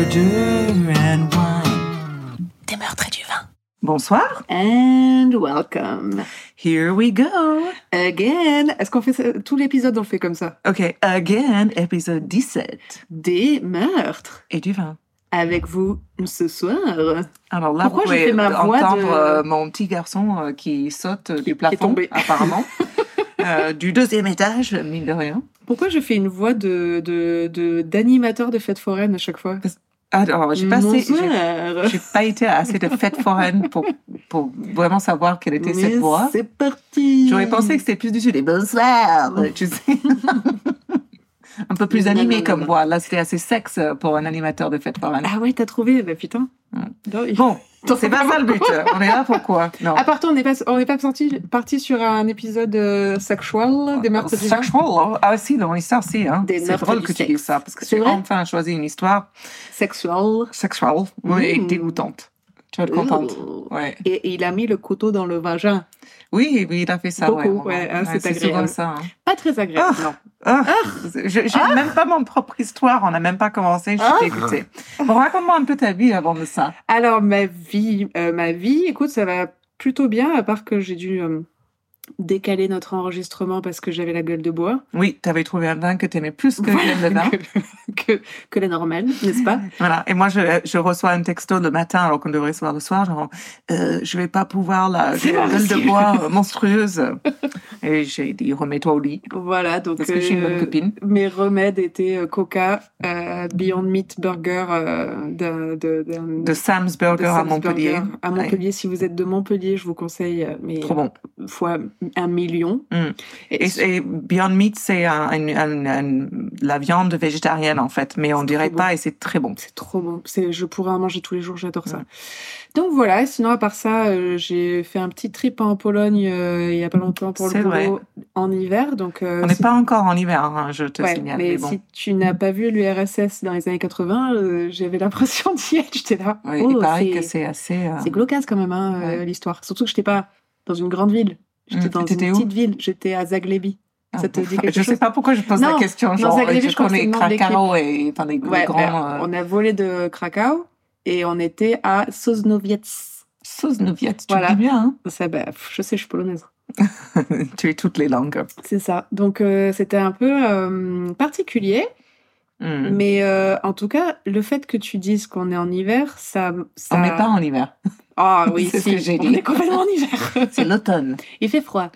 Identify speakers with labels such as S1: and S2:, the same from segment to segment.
S1: murder and wine. Des meurtres et du vin. Bonsoir.
S2: And welcome.
S1: Here we go.
S2: Again. Est-ce qu'on fait ça- tout l'épisode on le fait comme ça?
S1: OK, again, épisode 17.
S2: Des meurtres.
S1: Et du vin.
S2: Avec vous ce soir.
S1: Alors là,
S2: Pourquoi
S1: vous pouvez
S2: ma voix
S1: entendre
S2: de-
S1: euh, mon petit garçon euh, qui saute du
S2: est
S1: plafond,
S2: tombé.
S1: apparemment. Euh, du deuxième étage, mine de rien.
S2: Pourquoi je fais une voix de de- de- d'animateur de, fête foraine à chaque fois?
S1: Alors, j'ai pas, assez- j'ai- pas été à assez de fêtes foraines pour, pour vraiment savoir quelle était cette voix.
S2: C'est parti.
S1: J'aurais pensé que c'était plus du sud. Et bonsoir, tu sais. Un peu plus
S2: Non, non,
S1: animé
S2: non,
S1: comme
S2: non.
S1: voix. Là, c'était assez sexe pour un animateur de fête.
S2: Ah ouais, t'as trouvé? Bah putain.
S1: Ouais.
S2: Non, il-
S1: Bon, c'est pas ça le but. On est là pour quoi? Non.
S2: À part toi, on n'est pas, on n'est pas parti, parti sur un épisode euh, sexual des meurtres du
S1: Sexual? hein. Ah si, si. Hein.
S2: Des
S1: C'est
S2: meurtres
S1: drôle
S2: du
S1: que tu dises ça, parce que
S2: C'est
S1: tu as
S2: vrai?
S1: enfin choisi une histoire
S2: Sexual.
S1: sexuelle oui, et
S2: Mmh.
S1: dégoûtante. Tu vas être contente. Ouais.
S2: Et, et il a mis le couteau dans le vagin.
S1: Oui, oui, il a fait ça.
S2: Beaucoup,
S1: ouais,
S2: ouais, hein, c'est agréable.
S1: ça. hein.
S2: Pas très agréable, non.
S1: Ah, je- J'ai même pas mon propre histoire, on n'a même pas commencé, je suis
S2: Ah.
S1: dégoûtée. Bon, raconte-moi un peu ta vie avant de ça.
S2: Alors, ma vie, euh, ma vie, écoute, ça va plutôt bien, à part que j'ai dû euh, décaler notre enregistrement parce que j'avais la gueule de bois.
S1: Oui, tu avais trouvé un vin que tu aimais plus que
S2: Voilà,
S1: le vin.
S2: que, que, que la normale, n'est-ce pas?
S1: Voilà. Et moi, je, je reçois un texto le matin, alors qu'on devrait se voir le soir, genre, euh, je vais pas pouvoir, la gueule de bois euh, monstrueuse. Et j'ai dit, remets-toi au lit,
S2: Voilà, donc
S1: parce que je suis une bonne
S2: euh,
S1: copine.
S2: mes remèdes étaient Coca, euh, Beyond Meat Burger de, d'un-
S1: De Sam's Burger
S2: de
S1: à Montpellier.
S2: Burger à Montpellier. Si vous êtes de Montpellier, je vous conseille, mais
S1: Trop bon.
S2: fois un million.
S1: Mm.
S2: Et,
S1: Et, et Beyond Meat, c'est un, un- un- un- la viande végétarienne, en fait, mais on dirait pas, et c'est très bon.
S2: c'est trop bon. Je pourrais en manger tous les jours, j'adore ça. Donc voilà, sinon à part ça, euh, j'ai fait un petit trip en Pologne euh, il y a pas longtemps pour le
S1: vrai.
S2: boulot en hiver. Donc, euh,
S1: On n'est
S2: si-
S1: pas encore en hiver, hein, je te
S2: Ouais,
S1: signale.
S2: mais
S1: Mais bon.
S2: si tu n'as pas vu l'URSS dans les années 80, euh, j'avais l'impression d'y être. J'étais là. Oh,
S1: il paraît
S2: c'est-
S1: que c'est assez.
S2: C'est glauque quand même, hein,
S1: Ouais.
S2: l'histoire. Surtout que j'étais pas dans une grande ville. J'étais
S1: Mm.
S2: dans une petite ville. J'étais à Zaglebi.
S1: ah,
S2: Ça te dit quelque
S1: Je sais
S2: chose
S1: pas pourquoi je pose
S2: Non,
S1: la question. Genre,
S2: Zagreb,
S1: je
S2: je
S1: connais Krakau et enfin, des,
S2: Ouais,
S1: grands.
S2: ben,
S1: euh,
S2: On a volé de Krakau et on était à Sosnowiec.
S1: Sosnowiec, tu
S2: Voilà.
S1: dis bien.
S2: Ça, bah, pff, je sais, je suis polonaise.
S1: Hein tu es toutes les langues.
S2: C'est ça. Donc euh, c'était un peu euh, particulier,
S1: Mm.
S2: mais euh, en tout cas, le fait que tu dises qu'on est en hiver, ça, ça...
S1: On n'est pas en hiver.
S2: Ah oui,
S1: C'est ce
S2: si,
S1: que j'ai
S2: on
S1: dit.
S2: est complètement en hiver.
S1: C'est l'automne.
S2: Il fait froid.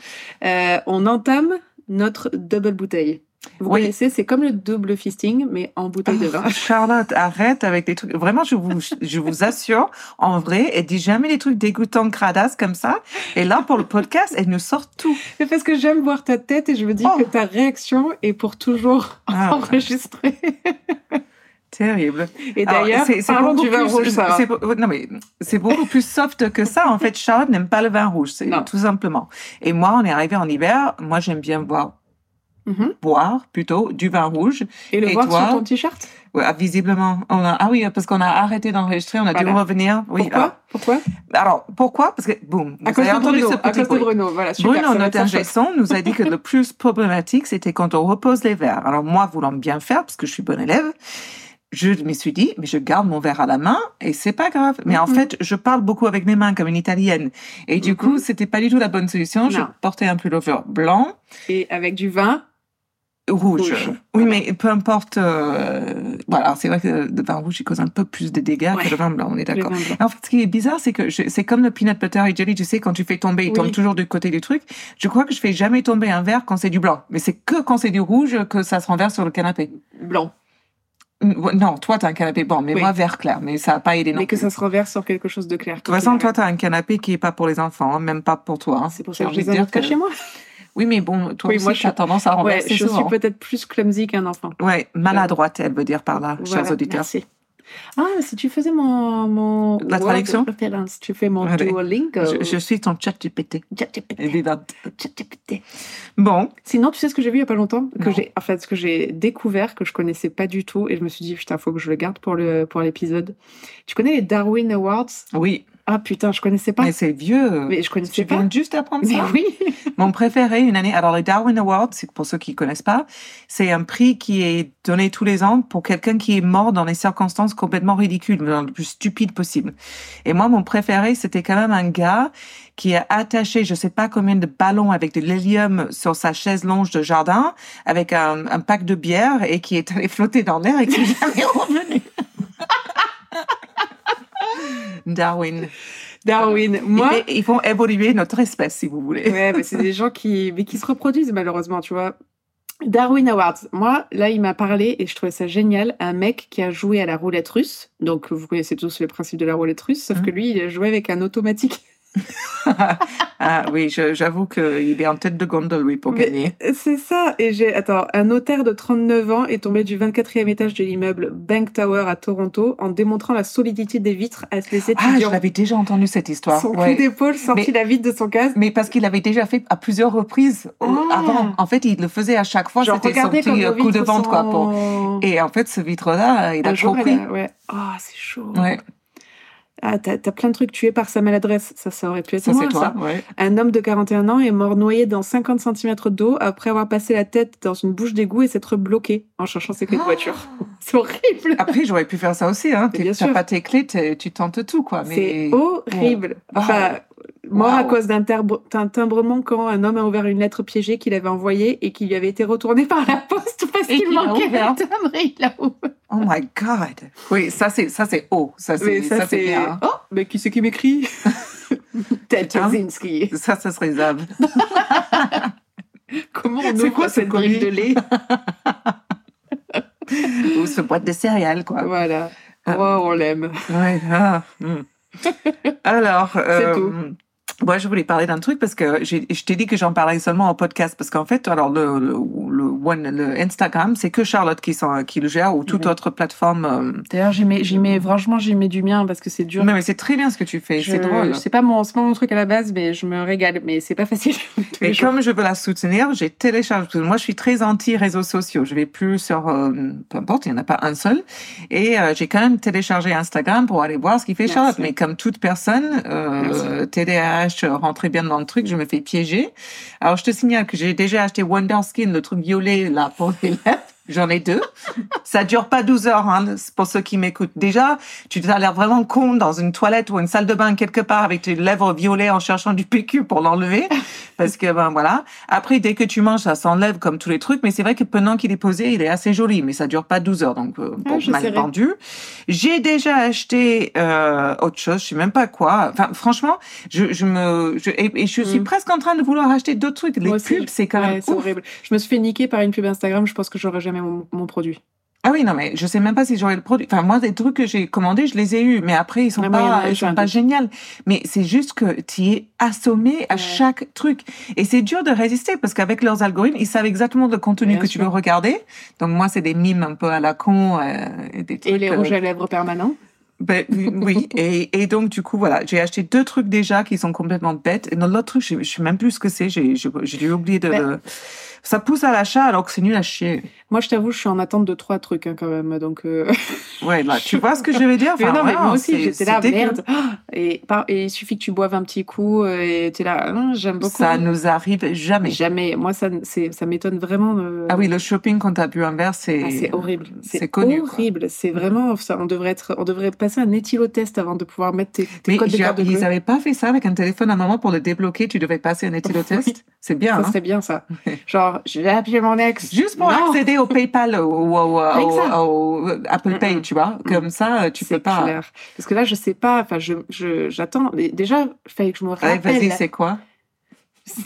S2: Euh, on entame notre double bouteille. Vous
S1: Oui.
S2: connaissez, c'est comme le double fisting, mais en bouteille de vin.
S1: Charlotte, arrête avec des trucs. Vraiment, je vous, je vous assure, en vrai, elle dit jamais des trucs dégoûtants, cradasse comme ça. Et là, pour le podcast, elle nous sort tout.
S2: C'est parce que j'aime voir ta tête et je me dis
S1: Oh.
S2: que ta réaction est pour toujours
S1: Ah,
S2: enregistrée.
S1: terrible.
S2: Et d'ailleurs,
S1: c'est-
S2: du vin
S1: plus-
S2: rouge,
S1: beau- Non, mais c'est beaucoup plus soft que ça. En fait, Charlotte n'aime pas le vin rouge, tout simplement. Et moi, on est arrivé en hiver. Moi, j'aime bien boire,
S2: Mhm.
S1: boire plutôt du vin rouge.
S2: Et le
S1: Et
S2: voir
S1: toi
S2: sur ton t-shirt?
S1: Ouais, ah, visiblement, on a, ah oui, parce qu'on a arrêté d'enregistrer, on a dû revenir. Oui,
S2: Pourquoi?
S1: alors,
S2: Pourquoi?
S1: Alors, pourquoi? Parce que, boum,
S2: À
S1: vous
S2: cause
S1: avez
S2: de
S1: entendu
S2: Bruno.
S1: ce
S2: À
S1: petit
S2: cause de. Bruno. Voilà, super.
S1: Bruno, notre
S2: être sans
S1: ingé son, nous a dit que le plus problématique, c'était quand on repose les verres. Alors moi, voulant bien faire, parce que je suis bonne élève, je me suis dit, mais je garde mon verre à la main et c'est pas grave. Mais en
S2: Mhm.
S1: fait, je parle beaucoup avec mes mains comme une italienne. Et du
S2: Mhm.
S1: coup, c'était pas du tout la bonne solution. Je portais un pullover blanc,
S2: Et avec du vin,
S1: rouge.
S2: Rouge.
S1: Oui, mais peu importe. euh, Voilà, c'est vrai que le vin rouge, il cause un peu plus de dégâts
S2: Ouais.
S1: que le vin blanc, on est d'accord.
S2: blanc.
S1: En fait, ce qui est bizarre, c'est que c'est comme le peanut butter et jelly, tu sais, quand tu fais tomber, il
S2: Oui.
S1: tombe toujours du côté du truc. Je crois que je fais jamais tomber un verre quand c'est du blanc. Mais c'est que quand c'est du rouge que ça se renverse sur le canapé.
S2: blanc.
S1: Non, toi, t'as un canapé bon, mais
S2: Oui.
S1: moi, vert clair. Mais ça n'a pas aidé non
S2: Mais que ça se renverse sur quelque chose de clair.
S1: De toute façon, toi, t'as un canapé qui est pas pour les enfants, même pas pour toi. hein.
S2: C'est pour ça que je ai
S1: dire que-
S2: chez moi.
S1: Oui, mais bon, toi
S2: Oui,
S1: aussi,
S2: moi,
S1: tu
S2: je
S1: as tendance à
S2: Ouais,
S1: renverser
S2: je suis peut-être plus clumsy qu'un enfant.
S1: Ouais, maladroite, elle veut dire par là,
S2: Voilà,
S1: chers auditeurs.
S2: Merci. Ah, si tu faisais mon, mon
S1: La traduction
S2: reference, tu fais mon
S1: Allez.
S2: Duolingo.
S1: Je, je suis ton chat GPT. Vivante.
S2: ChatGPT.
S1: Bon,
S2: Sinon, tu sais ce que j'ai vu il y a pas longtemps, que j'ai, en fait, ce que j'ai découvert que je connaissais pas du tout, et je me suis dit putain, faut que je le garde pour le pour l'épisode. Tu connais les Darwin Awards?
S1: Oui.
S2: Ah putain, je connaissais pas.
S1: Mais c'est vieux.
S2: Mais je connaissais
S1: tu
S2: pas.
S1: viens juste d'apprendre
S2: Mais
S1: ça.
S2: oui.
S1: Mon préféré, une année. Alors, les Darwin Awards, c'est pour ceux qui connaissent pas, c'est un prix qui est donné tous les ans pour quelqu'un qui est mort dans des circonstances complètement ridicules, dans le plus stupide possible. Et moi, mon préféré, c'était quand même un gars qui a attaché, je sais pas combien de ballons avec de l'hélium sur sa chaise longe de jardin, avec un, un pack de bière et qui est allé flotter dans l'air et qui est jamais revenu. Darwin.
S2: Darwin. Moi.
S1: Ils, ils font évoluer notre espèce, si vous voulez.
S2: Ouais, mais c'est des gens qui, mais qui se reproduisent malheureusement, tu vois. Darwin Awards. Moi, là, il m'a parlé et je trouvais ça génial. Un mec qui a joué à la roulette russe. Donc, vous connaissez tous le principe de la roulette russe, sauf
S1: Mhm.
S2: que lui, il a joué avec un automatique.
S1: ah oui, j'avoue qu'il est en tête de gondole, lui, pour
S2: Mais-
S1: gagner.
S2: C'est ça. Et j'ai, attends, un notaire de 39 ans est tombé du 24e étage de l'immeuble Bank Tower à Toronto en démontrant la solidité des vitres à les
S1: Ah,
S2: étudiants.
S1: je l'avais déjà entendu cette histoire.
S2: son
S1: ouais.
S2: coup d'épaule sortit
S1: Mais-
S2: la vitre de son casque.
S1: Mais parce qu'il avait déjà fait à plusieurs reprises
S2: Ah.
S1: avant. En fait, il le faisait à chaque fois. C'était son petit euh, coup de vente, quoi. Pour... Et en fait, ce vitre-là, il a
S2: Un jour,
S1: compris.
S2: elle a- ouais. Oh, c'est chaud.
S1: Ouais,
S2: Ah, t'as, plein de trucs tués par sa maladresse. Ça, ça aurait pu être
S1: ça
S2: moi,
S1: toi.
S2: ça.
S1: Ouais.
S2: Un homme de 41 ans est mort noyé dans 50 cm d'eau après avoir passé la tête dans une bouche d'égout et s'être bloqué en cherchant ses clés de voiture. C'est horrible.
S1: Après, j'aurais pu faire ça aussi. Hein. T'as pas tes clés, tu tentes tout, quoi. Mais...
S2: C'est horrible.
S1: Ah.
S2: Enfin, mort à cause d'un, timbrement quand un homme a ouvert une lettre piégée qu'il avait envoyée et qui lui avait été retournée par la poste parce qu'il manquait le timbre et il l'a ouvert.
S1: Oh my God. Oui, ça c'est ça c'est haut. Ça c'est
S2: ça,
S1: ça c'est bien.
S2: Oh, mais qui c'est qui m'écrit? Ted
S1: Hein?
S2: Kaczynski.
S1: Ça, ça serait Zab.
S2: Comment on ouvre
S1: quoi
S2: cette
S1: ce
S2: brique de lait?
S1: Ou ce boîte de céréales, quoi.
S2: Voilà. Oh, on l'aime.
S1: Ouais. ah, hmm. Alors, euh, moi, je voulais parler d'un truc parce que je t'ai dit que j'en parlais seulement en podcast parce qu'en fait, alors le, one, le Instagram, c'est que Charlotte qui, le gère ou toute
S2: Mhm.
S1: autre plateforme. euh,
S2: D'ailleurs, j'y mets, j'y mets, franchement, j'y mets du mien parce que c'est dur.
S1: Non, mais c'est très bien ce que tu fais.
S2: Je-
S1: C'est drôle.
S2: C'est pas mon, pas mon truc à la base, mais je me régale. Mais c'est pas facile.
S1: Et
S2: jours.
S1: comme je veux la soutenir, j'ai téléchargé. parce que Moi, je suis très anti réseaux sociaux. Je vais plus sur, euh, peu importe, il n'y en a pas un seul. Et euh, j'ai quand même téléchargé Instagram pour aller voir ce qu'il fait
S2: Merci.
S1: Charlotte. Mais comme toute personne, TDAH, rentrer bien dans le truc, je me fais piéger. Alors, je te signale que j'ai déjà acheté Wonder Skin, le truc violet ble julaften, Philip. J'en ai deux. Ça dure pas 12 heures, hein, pour ceux qui m'écoutent. Déjà, tu as l'air vraiment con dans une toilette ou une salle de bain quelque part avec tes lèvres violets en cherchant du PQ pour l'enlever. Parce que, ben voilà. Après, dès que tu manges, ça s'enlève comme tous les trucs. Mais c'est vrai que pendant qu'il est posé, il est assez joli. Mais ça dure pas 12 heures. Donc, euh, bon,
S2: Ah, je
S1: mal vendu. J'ai déjà acheté euh, autre chose. Je sais même pas quoi. Enfin, franchement, je, je me... Je, et, et je suis
S2: Mm.
S1: presque en train de vouloir acheter d'autres trucs. Les
S2: Moi
S1: pubs, c'est quand
S2: Ouais,
S1: même
S2: c'est
S1: ouf.
S2: horrible. Je me suis fait niquer par une pub Instagram. Je pense que j'aurai jamais mon, mon produit.
S1: Ah oui, non, mais je sais même pas si j'aurais le produit. Enfin, moi, des trucs que j'ai commandés, je les ai eus, mais après, ils sont pas, ils sont pas géniaux. Mais c'est juste que tu es assommé à
S2: Ouais.
S1: chaque truc. Et c'est dur de résister parce qu'avec leurs algorithmes, ils savent exactement le contenu
S2: Bien
S1: que tu veux regarder. Donc, moi, c'est des mimes un peu à la con, euh, et des trucs.
S2: Et les
S1: euh,
S2: rouges à lèvres permanents.
S1: ben, oui. Et, et donc, du coup, voilà, j'ai acheté deux trucs déjà qui sont complètement bêtes. Et dans l'autre truc, je, je sais même plus ce que c'est. J'ai, dû oublier de
S2: Ben-.
S1: Ça pousse à l'achat alors que c'est nul à chier.
S2: Moi, je t'avoue, je suis en attente de trois trucs hein, quand même. Donc, euh,
S1: Ouais, là, tu vois ce que je veux dire?
S2: mais non, mais moi aussi,
S1: c'est-
S2: j'étais
S1: c'est
S2: là, merde. Et, par- et il suffit que tu boives un petit coup euh, et t'es là, Hum, j'aime beaucoup.
S1: Ça nous arrive jamais.
S2: Jamais. Moi, ça, c'est, ça m'étonne vraiment. de-
S1: Ah oui, le shopping quand t'as bu un verre, c'est.
S2: Ah, c'est horrible.
S1: c'est
S2: C'est
S1: connu,
S2: horrible. C'est vraiment ça. On devrait être, on devrait passer un éthylotest avant de pouvoir mettre tes, tes
S1: Mais
S2: codes de carte de
S1: ils n'avaient pas fait ça avec un téléphone à un moment pour le débloquer. Tu devais passer un éthylotest?
S2: Oui.
S1: C'est bien.
S2: Ça
S1: hein.
S2: serait bien ça. Genre, je vais mon ex.
S1: Juste pour
S2: Non.
S1: accéder au PayPal ou au, Apple Pay, tu vois. Comme ça, tu
S2: C'est
S1: peux pas.
S2: clair. Parce que là, je sais pas. Enfin, je, j'attends. Mais Déjà, il fallait que je me rappelle.
S1: vas-y, c'est quoi?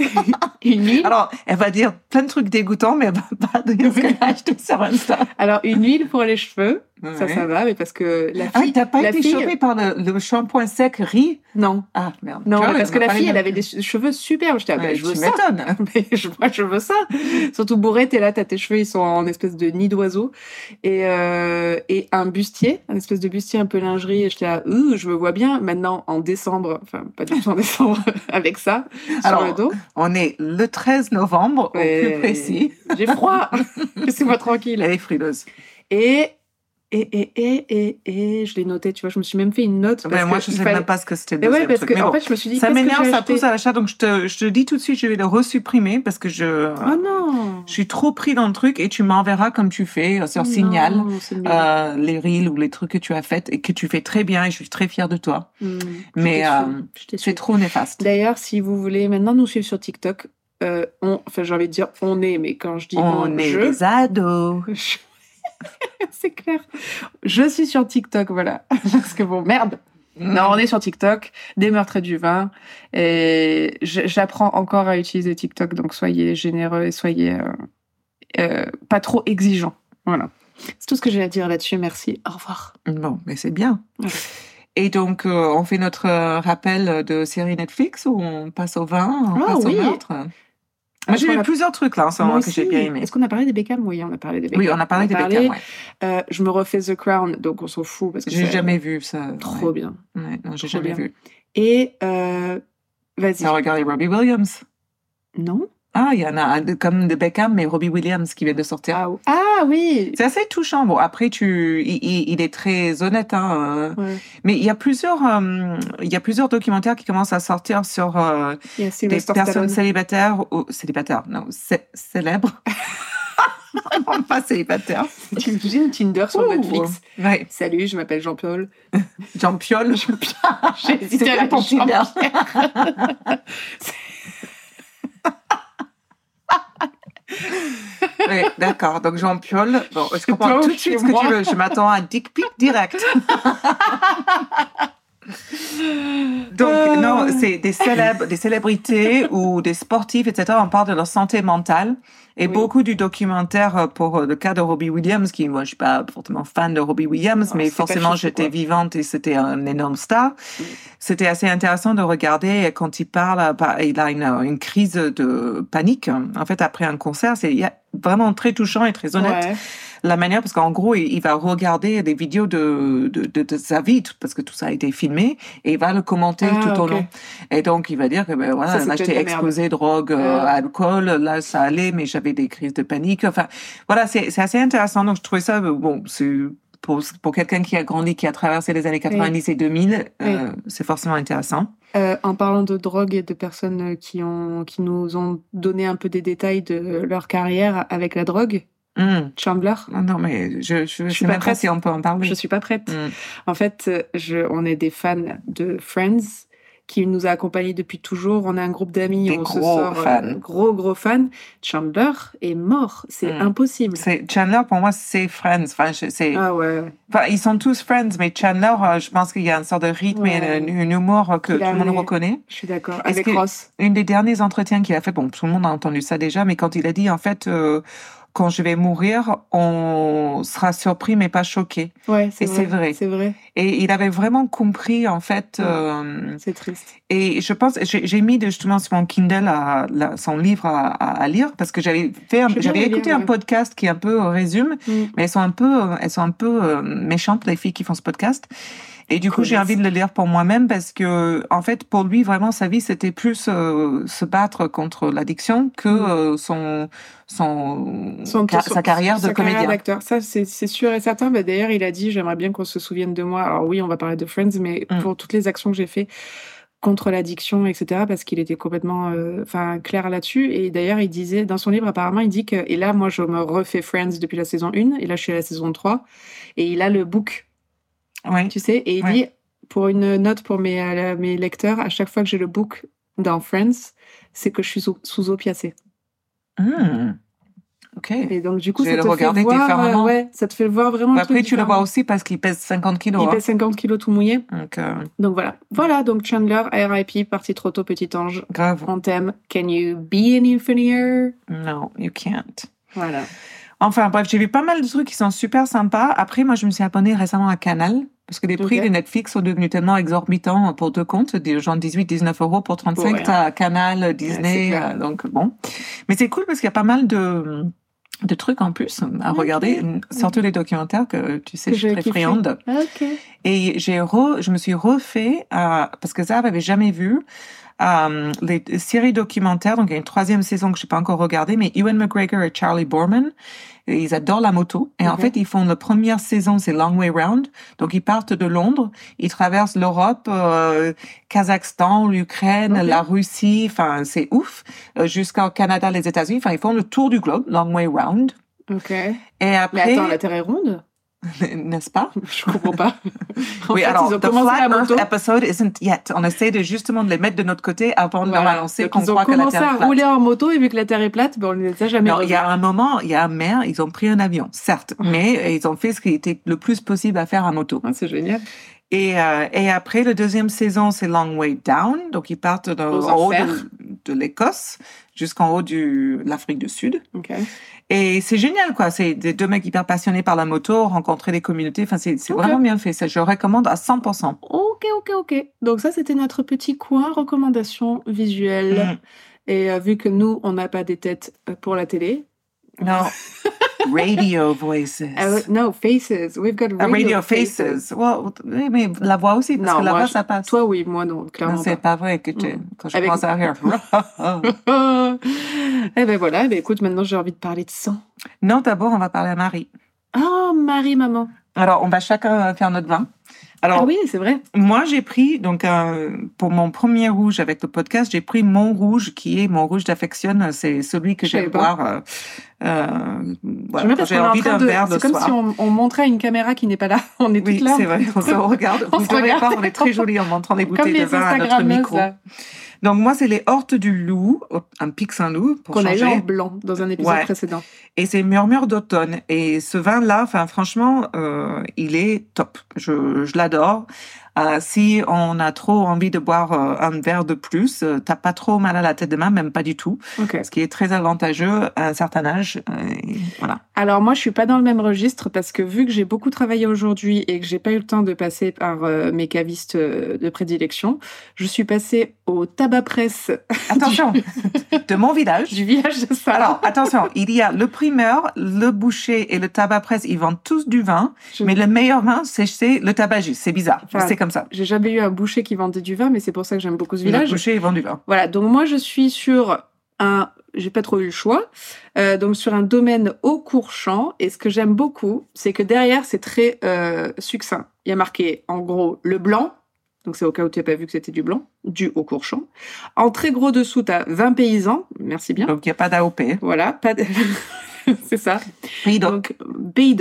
S2: Une huile.
S1: Alors, elle va dire plein de trucs dégoûtants, mais elle va pas dire ce qu'elle a acheté sur Insta.
S2: Alors, une huile pour les cheveux. Ça,
S1: Ouais.
S2: ça va, mais parce que la
S1: Ah,
S2: fille.
S1: t'as pas
S2: la
S1: été
S2: fille-
S1: chopée par le, le shampoing sec riz?
S2: Non.
S1: Ah, merde.
S2: Non,
S1: vois,
S2: parce que la fille, elle avait des cheveux superbes. Ah, ben,
S1: Ouais,
S2: je veux
S1: tu
S2: ça. Mais je, moi, je veux ça. Surtout bourré, t'es là, t'as tes cheveux, ils sont en espèce de nid d'oiseau. Et, euh, et un bustier, un espèce de bustier un peu lingerie. Et j'étais là, Ouh, je me vois bien maintenant en décembre, enfin, pas du tout en décembre, avec ça,
S1: Alors,
S2: sur le dos.
S1: On est le 13 novembre, au plus précis.
S2: J'ai froid. Laissez-moi tranquille.
S1: Elle est frileuse.
S2: Et Et, et, et, et, et, je l'ai noté, tu vois, je me suis même fait une note. Parce
S1: Ben, moi,
S2: que
S1: je sais
S2: fallait-
S1: même pas ce que c'était. le
S2: ouais, parce
S1: truc.
S2: que,
S1: Mais
S2: en fait, je me suis dit,
S1: ça m'énerve, ça pousse à l'achat, donc je te, je te dis tout de suite, je vais le resupprimer parce que je,
S2: Oh non
S1: je suis trop pris dans le truc et tu m'enverras comme tu fais euh, sur Signal. euh, les reels ou les trucs que tu as fait et que tu fais très bien et je suis très fière de toi.
S2: Hmm,
S1: mais, euh, C'est trop néfaste.
S2: D'ailleurs, si vous voulez maintenant nous suivre sur TikTok, euh, on, enfin, j'ai envie de dire on est, mais quand je dis on,
S1: On est
S2: je,
S1: des ados.
S2: je- c'est clair. Je suis sur TikTok, voilà. Parce que bon, merde. Non, on est sur TikTok, des meurtres et du vin. Et j'apprends encore à utiliser TikTok, donc soyez généreux et soyez euh, euh, pas trop exigeants. Voilà. C'est tout ce que j'ai à dire là-dessus. Merci. Au revoir.
S1: Bon, mais c'est bien.
S2: Ouais.
S1: Et donc, euh, on fait notre rappel de série Netflix ou on passe au vin, on
S2: Ah,
S1: passe
S2: oui.
S1: au meurtre? Moi, j'ai vu
S2: a-
S1: plusieurs trucs là en ce moment que j'ai bien aimé.
S2: Est-ce qu'on a parlé des Beckham? Oui, on a parlé des Beckham.
S1: Oui, on a parlé des Beckham, ouais.
S2: Euh, je me refais The Crown, donc on s'en fout parce que
S1: J'ai jamais vu ça.
S2: trop bien.
S1: Ouais, non, j'ai jamais
S2: bien.
S1: vu.
S2: Et euh, vas-y.
S1: T'as regardé Robbie Williams?
S2: Non
S1: Ah, il y en a un comme de Beckham, mais Robbie Williams qui vient de sortir.
S2: ah, ah oui.
S1: C'est assez touchant. Bon, après, tu, il, il- est très honnête, hein. euh,
S2: Ouais.
S1: Mais il y a plusieurs, euh, il y a plusieurs documentaires qui commencent à sortir sur euh, des personnes
S2: Stallone.
S1: célibataires ou célibataires, non, cé- célèbres. Vraiment pas célibataires.
S2: Tu me dis un Tinder sur
S1: Ouh.
S2: Netflix.
S1: Ouais,
S2: Salut, je m'appelle Jean-Paul.
S1: Jean Piol.
S2: J'ai hésité
S1: C'est
S2: avec
S1: Oui, d'accord. Donc Jean Piol. Bon, je comprends
S2: plonge
S1: tout de suite ce que tu veux? Je m'attends à un dick pic direct. Donc,
S2: Euh.
S1: non, c'est des célèbres, des célébrités ou des sportifs, etc. On parle de leur santé mentale. Et
S2: Oui.
S1: beaucoup du documentaire euh, pour euh, le cas de Robbie Williams, qui, moi, je suis pas fortement fan de Robbie Williams, mais forcément, j'étais vivante et c'était un énorme star. C'était assez intéressant de regarder quand il parle, euh, il a une, une crise de panique, en fait, après un concert. C'est vraiment très touchant et très honnête
S2: Ouais.
S1: La manière, parce qu'en gros, il, il va regarder des vidéos de, de, de, de sa vie, parce que tout ça a été filmé, et il va le commenter
S2: Ah,
S1: tout au long. Et donc, il va dire que, ben voilà, là, j'étais
S2: merde.
S1: exposé drogue, euh,
S2: Ah.
S1: alcool, là, ça allait, mais j'avais des crises de panique. Enfin, voilà, c'est c'est assez intéressant. Donc, je trouvais ça, euh, bon, c'est pour, pour quelqu'un qui a grandi, qui a traversé les années 90 et 2000, euh, c'est forcément intéressant.
S2: Euh, en parlant de drogue et de personnes qui, ont, qui nous ont donné un peu des détails de leur carrière avec la drogue,
S1: Hum.
S2: Chandler,
S1: Non, mais je, je,
S2: suis pas prête.
S1: si on peut en parler.
S2: je suis pas prête.
S1: Hum.
S2: En fait, je, on est des fans de Friends qui nous a accompagnés depuis toujours. On a un groupe d'amis, on se
S1: gros
S2: sort euh,
S1: fans.
S2: gros gros fans. Chandler est mort, c'est
S1: Mm.
S2: impossible.
S1: C'est Chandler pour moi c'est Friends. Enfin, c'est
S2: Ah ouais.
S1: Enfin, ils sont tous friends, mais Chandler, euh, je pense qu'il y a une sorte de rythme
S2: Ouais.
S1: et un, un humour que tout le monde reconnaît.
S2: Je suis d'accord. Avec Ross.
S1: Une des derniers entretiens qu'il a fait, bon, tout le monde a entendu ça déjà, mais quand il a dit, en fait, euh, quand je vais mourir, on sera surpris mais pas choqué.
S2: Ouais, c'est
S1: Et
S2: vrai.
S1: c'est vrai.
S2: C'est vrai.
S1: Et il avait vraiment compris, en fait,
S2: Ouais.
S1: euh,
S2: C'est triste.
S1: et je pense, j'ai mis justement sur mon Kindle à, son livre à, lire parce que j'avais fait, j'avais écouté
S2: lire,
S1: un
S2: ouais.
S1: podcast qui un peu euh, résume,
S2: Mm.
S1: mais elles sont un peu, euh, elles sont un peu méchantes les filles qui font ce podcast. Et du coup, j'ai envie de le lire pour moi-même parce que, en fait, pour lui, vraiment, sa vie, c'était plus euh, se battre contre l'addiction que
S2: Mm.
S1: euh, son, son,
S2: Son- son-
S1: sa carrière de
S2: sa carrière
S1: comédien.
S2: d'acteur. Ça, c'est c'est sûr et certain. Bah, D'ailleurs, il a dit J'aimerais bien qu'on se souvienne de moi. Alors, oui, on va parler de Friends, mais
S1: Mm.
S2: pour toutes les actions que j'ai fait contre l'addiction, etc., parce qu'il était complètement euh, clair là-dessus. Et d'ailleurs, il disait, dans son livre, apparemment, il dit que, et là, moi, je me refais Friends depuis la saison 1, et là, je suis à la saison 3, et il a le book, Tu sais, et il
S1: Ouais.
S2: dit, pour une note pour mes, euh, mes lecteurs, à chaque fois que j'ai le book dans Friends, c'est que je suis sous, sous opiacé.
S1: Hmm. Ok.
S2: Et donc, du coup, ça te fait voir, euh, ouais, ça te fait voir vraiment. le
S1: Après, tu le vois aussi parce qu'il pèse 50 kilos.
S2: Il
S1: hein.
S2: pèse 50 kilos tout mouillé.
S1: Donc, euh,
S2: Donc voilà. Voilà, donc Chandler, RIP, parti trop tôt, petit ange.
S1: grave.
S2: On t'aime. Can you be an infinier?
S1: No, you can't.
S2: Voilà.
S1: Enfin bref, j'ai vu pas mal de trucs qui sont super sympas. Après, moi, je me suis abonnée récemment à Canal parce que les prix
S2: Ok.
S1: de Netflix sont devenus tellement exorbitants pour deux comptes, des genre 18-19 euros pour 35,
S2: Pour rien.
S1: t'as Canal, Disney, euh, donc bon. Mais c'est cool parce qu'il y a pas mal de de trucs en plus à regarder, surtout les documentaires que tu sais,
S2: Que
S1: je suis très friande. Et j'ai re, je me suis refait, euh, parce que ça, j'avais jamais vu, euh, les séries documentaires. Donc, il y a une troisième saison que je n'ai pas encore regardée, mais Ewan McGregor et Charlie Borman, et ils adorent la moto. Et en
S2: Ok.
S1: fait, ils font la première saison, c'est Long Way Round. Donc, ils partent de Londres, ils traversent l'Europe, euh, Kazakhstan, l'Ukraine,
S2: Ok.
S1: la Russie, enfin, c'est ouf, euh, jusqu'au Canada, les États-Unis. Enfin, ils font le tour du globe, Long Way Round.
S2: Ok.
S1: Et
S2: Mais
S1: après,
S2: attends, la Terre est ronde?
S1: n'est-ce pas?
S2: Je comprends pas. en
S1: oui,
S2: fait,
S1: alors,
S2: ils ont
S1: the flat. Earth episode isn't yet. On essaie de justement de les mettre de notre côté avant de leur annoncer qu'on
S2: ils ont
S1: croit que la
S2: commencé
S1: Terre est
S2: à rouler en moto et vu que la Terre est plate, ben, on ne les a jamais
S1: Non, il y a un moment, il y a un mer, ils ont pris un avion, certes, mais ils ont fait ce qui était le plus possible à faire à moto.
S2: Ah, c'est génial.
S1: Et, euh, et après, la deuxième saison, c'est Long Way Down. Donc, ils partent en haut de, de l'Écosse jusqu'en haut de l'Afrique du Sud.
S2: Ok.
S1: Et c'est génial, quoi. C'est des deux mecs hyper passionnés par la moto, rencontrer des communautés. Enfin, c'est vraiment bien fait. Ça, je le recommande à 100%.
S2: Ok, ok, ok. Donc ça, c'était notre petit coin recommandation visuelle.
S1: Mm.
S2: Et euh, vu que nous, on n'a pas des têtes euh, pour la télé.
S1: Non. radio voices.
S2: Euh, no, faces. We've got
S1: Ah,
S2: radio,
S1: radio faces. Well, oui, mais la voix aussi, parce
S2: Non,
S1: que la
S2: moi,
S1: voix,
S2: je-
S1: ça passe.
S2: Toi, oui, moi, non,
S1: Non, c'est
S2: pas.
S1: pas vrai que tu,
S2: Mm.
S1: quand je
S2: Avec-
S1: commence à rire.
S2: eh ben voilà, ben écoute, maintenant j'ai envie de parler de sang.
S1: non, d'abord, on va parler à Marie.
S2: Oh, Marie, maman.
S1: Alors, on va chacun faire notre vin. Alors,
S2: Ah oui, c'est vrai.
S1: moi, j'ai pris, donc, euh, pour mon premier rouge avec le podcast, j'ai pris mon rouge, qui est mon rouge d'affection. C'est celui que j'aime boire. Euh, euh, voilà, j'ai envie d'un
S2: de.
S1: verre le
S2: C'est comme
S1: soir.
S2: si on, on montrait une caméra qui n'est pas là. On est
S1: Oui,
S2: toutes là.
S1: c'est vrai. On se regarde.
S2: On
S1: Vous ne verrez pas, on est très jolis en montrant
S2: Comme
S1: bouteilles de vin à notre micro.
S2: là,
S1: Donc, moi, c'est les Hortes du Loup, un Pic Saint-Loup, pour
S2: qu'on a eu en blanc dans un épisode
S1: Ouais.
S2: précédent.
S1: Et c'est Murmure d'automne. Et ce vin-là, enfin, franchement, euh, il est top. Je, je l'adore. Euh, si on a trop envie de boire euh, un verre de plus, euh, t'as pas trop mal à la tête de main, même pas du tout. Ce qui est très avantageux à un certain âge. Euh, voilà.
S2: Alors moi, je suis pas dans le même registre parce que vu que j'ai beaucoup travaillé aujourd'hui et que j'ai pas eu le temps de passer par mes cavistes de prédilection, je suis passée au tabac presse
S1: Attention, de mon village.
S2: du village de Sarah.
S1: Alors, attention, il y a le primeur, le boucher et le tabac presse, ils vendent tous du vin,
S2: Je-
S1: mais le meilleur vin, c'est le tabagiste. C'est bizarre, mais
S2: Enfin,
S1: c'est comme ça.
S2: j'ai jamais eu un boucher qui vendait du vin, mais c'est pour ça que j'aime beaucoup ce
S1: Le
S2: village.
S1: boucher, ils vendent du vin.
S2: Voilà, donc moi je suis sur un, j'ai pas trop eu le choix, euh, donc sur un domaine au court champ. Et ce que j'aime beaucoup, c'est que derrière c'est très euh, succinct. Il y a marqué en gros le blanc, donc c'est au cas où tu n'as pas vu que c'était du blanc, du au court champ. En très gros dessous, tu as 20 paysans, merci bien.
S1: Donc, il n'y a pas d'AOP.
S2: Voilà, pas de... c'est ça.
S1: Pays d'O-
S2: Donc Pays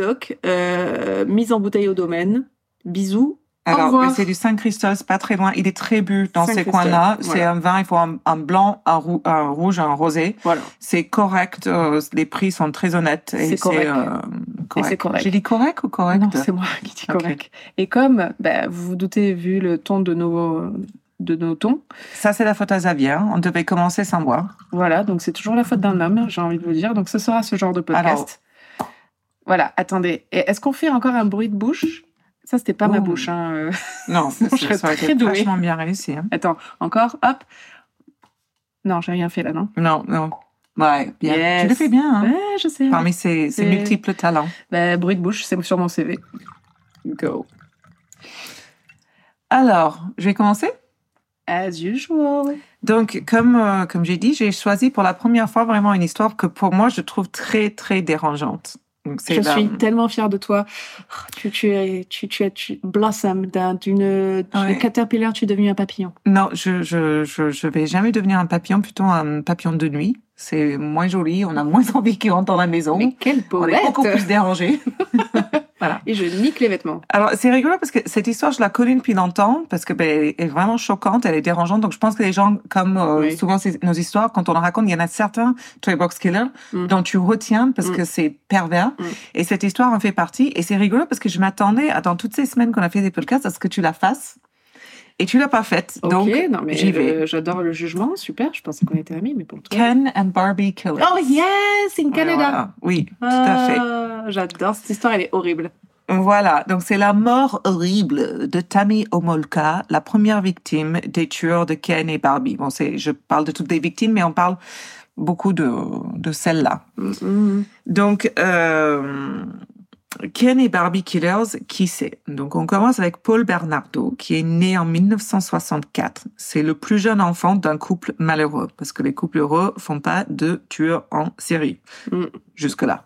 S2: euh, mise en bouteille au domaine, bisous.
S1: Alors, c'est du Saint-Christophe, pas très loin. Il est très bu dans ces coins-là. C'est un vin, il faut un, un blanc, un, rou- un rouge, un rosé.
S2: Voilà.
S1: C'est correct. euh, les prix sont très honnêtes. et
S2: C'est correct.
S1: euh, correct. J'ai dit correct ou correct?
S2: Non, c'est moi qui dis correct. Et comme bah, vous vous doutez, vu le ton de nos, de nos tons,
S1: Ça, c'est la faute à Xavier. On devait commencer sans boire.
S2: voilà, donc c'est toujours la faute d'un homme, j'ai envie de vous dire. Donc ce sera ce genre de podcast. Voilà, attendez. Est-ce qu'on fait encore un bruit de bouche? Ça, c'était pas ma bouche. Hein. euh.
S1: Non,
S2: Sinon, je serais
S1: ça aurait
S2: très
S1: été
S2: douée.
S1: vachement bien réussi. hein.
S2: Attends, encore, hop. Non, j'ai rien fait là, non
S1: Non, non. Ouais, bien.
S2: Yes.
S1: Tu le fais bien. Hein?
S2: Ouais, je sais.
S1: Parmi ses, ses multiples talents.
S2: Bah, bruit de bouche, c'est sur mon CV.
S1: Go. Alors, je vais commencer.
S2: As usual.
S1: Donc, comme, euh, comme j'ai dit, j'ai choisi pour la première fois vraiment une histoire que pour moi, je trouve très, très dérangeante. Donc,
S2: Je suis tellement fière de toi. Oh, Tu, tu es, tu, tu es, tu blossom d'un- d'une
S1: Ouais.
S2: caterpillar, tu es devenu un papillon.
S1: Non, je, je, je, je vais jamais devenir un papillon, plutôt un papillon de nuit. C'est moins joli, on a moins envie qu'il rentre dans la maison.
S2: Mais quel
S1: on est
S2: poète
S1: beaucoup plus dérangé.
S2: Et je nique les vêtements.
S1: Alors, c'est rigolo parce que cette histoire, je la connais depuis longtemps parce que ben, elle est vraiment choquante, elle est dérangeante. Donc, je pense que les gens, comme euh,
S2: Oui.
S1: souvent c'est nos histoires, quand on en raconte, il y en a certains, Toy Box Killer,
S2: Mm.
S1: dont tu retiens parce
S2: Mm.
S1: que c'est pervers.
S2: Mm.
S1: Et cette histoire en fait partie. Et c'est rigolo parce que je m'attendais, à, dans toutes ces semaines qu'on a fait des podcasts, à ce que tu la fasses. Et tu l'as pas faite. Donc,
S2: non mais
S1: j'y vais.
S2: euh, j'adore le jugement, super. Je pensais qu'on était amis, mais pour toi.
S1: Ken and Barbie Killer.
S2: Oh yes, in Canada.
S1: voilà. Oui, tout à fait.
S2: Ah, J'adore cette histoire, elle est horrible.
S1: Voilà, donc c'est la mort horrible de Tammy Omolka, la première victime des tueurs de Ken et Barbie. Bon, c'est, je parle de toutes les victimes, mais on parle beaucoup de, de celle-là.
S2: Mm, mm.
S1: Donc, euh, Ken et Barbie Killers, qui c'est? Donc on commence avec Paul Bernardo, qui est né en 1964. C'est le plus jeune enfant d'un couple malheureux, parce que les couples heureux font pas de tueurs en série.
S2: Mm.
S1: Jusque-là.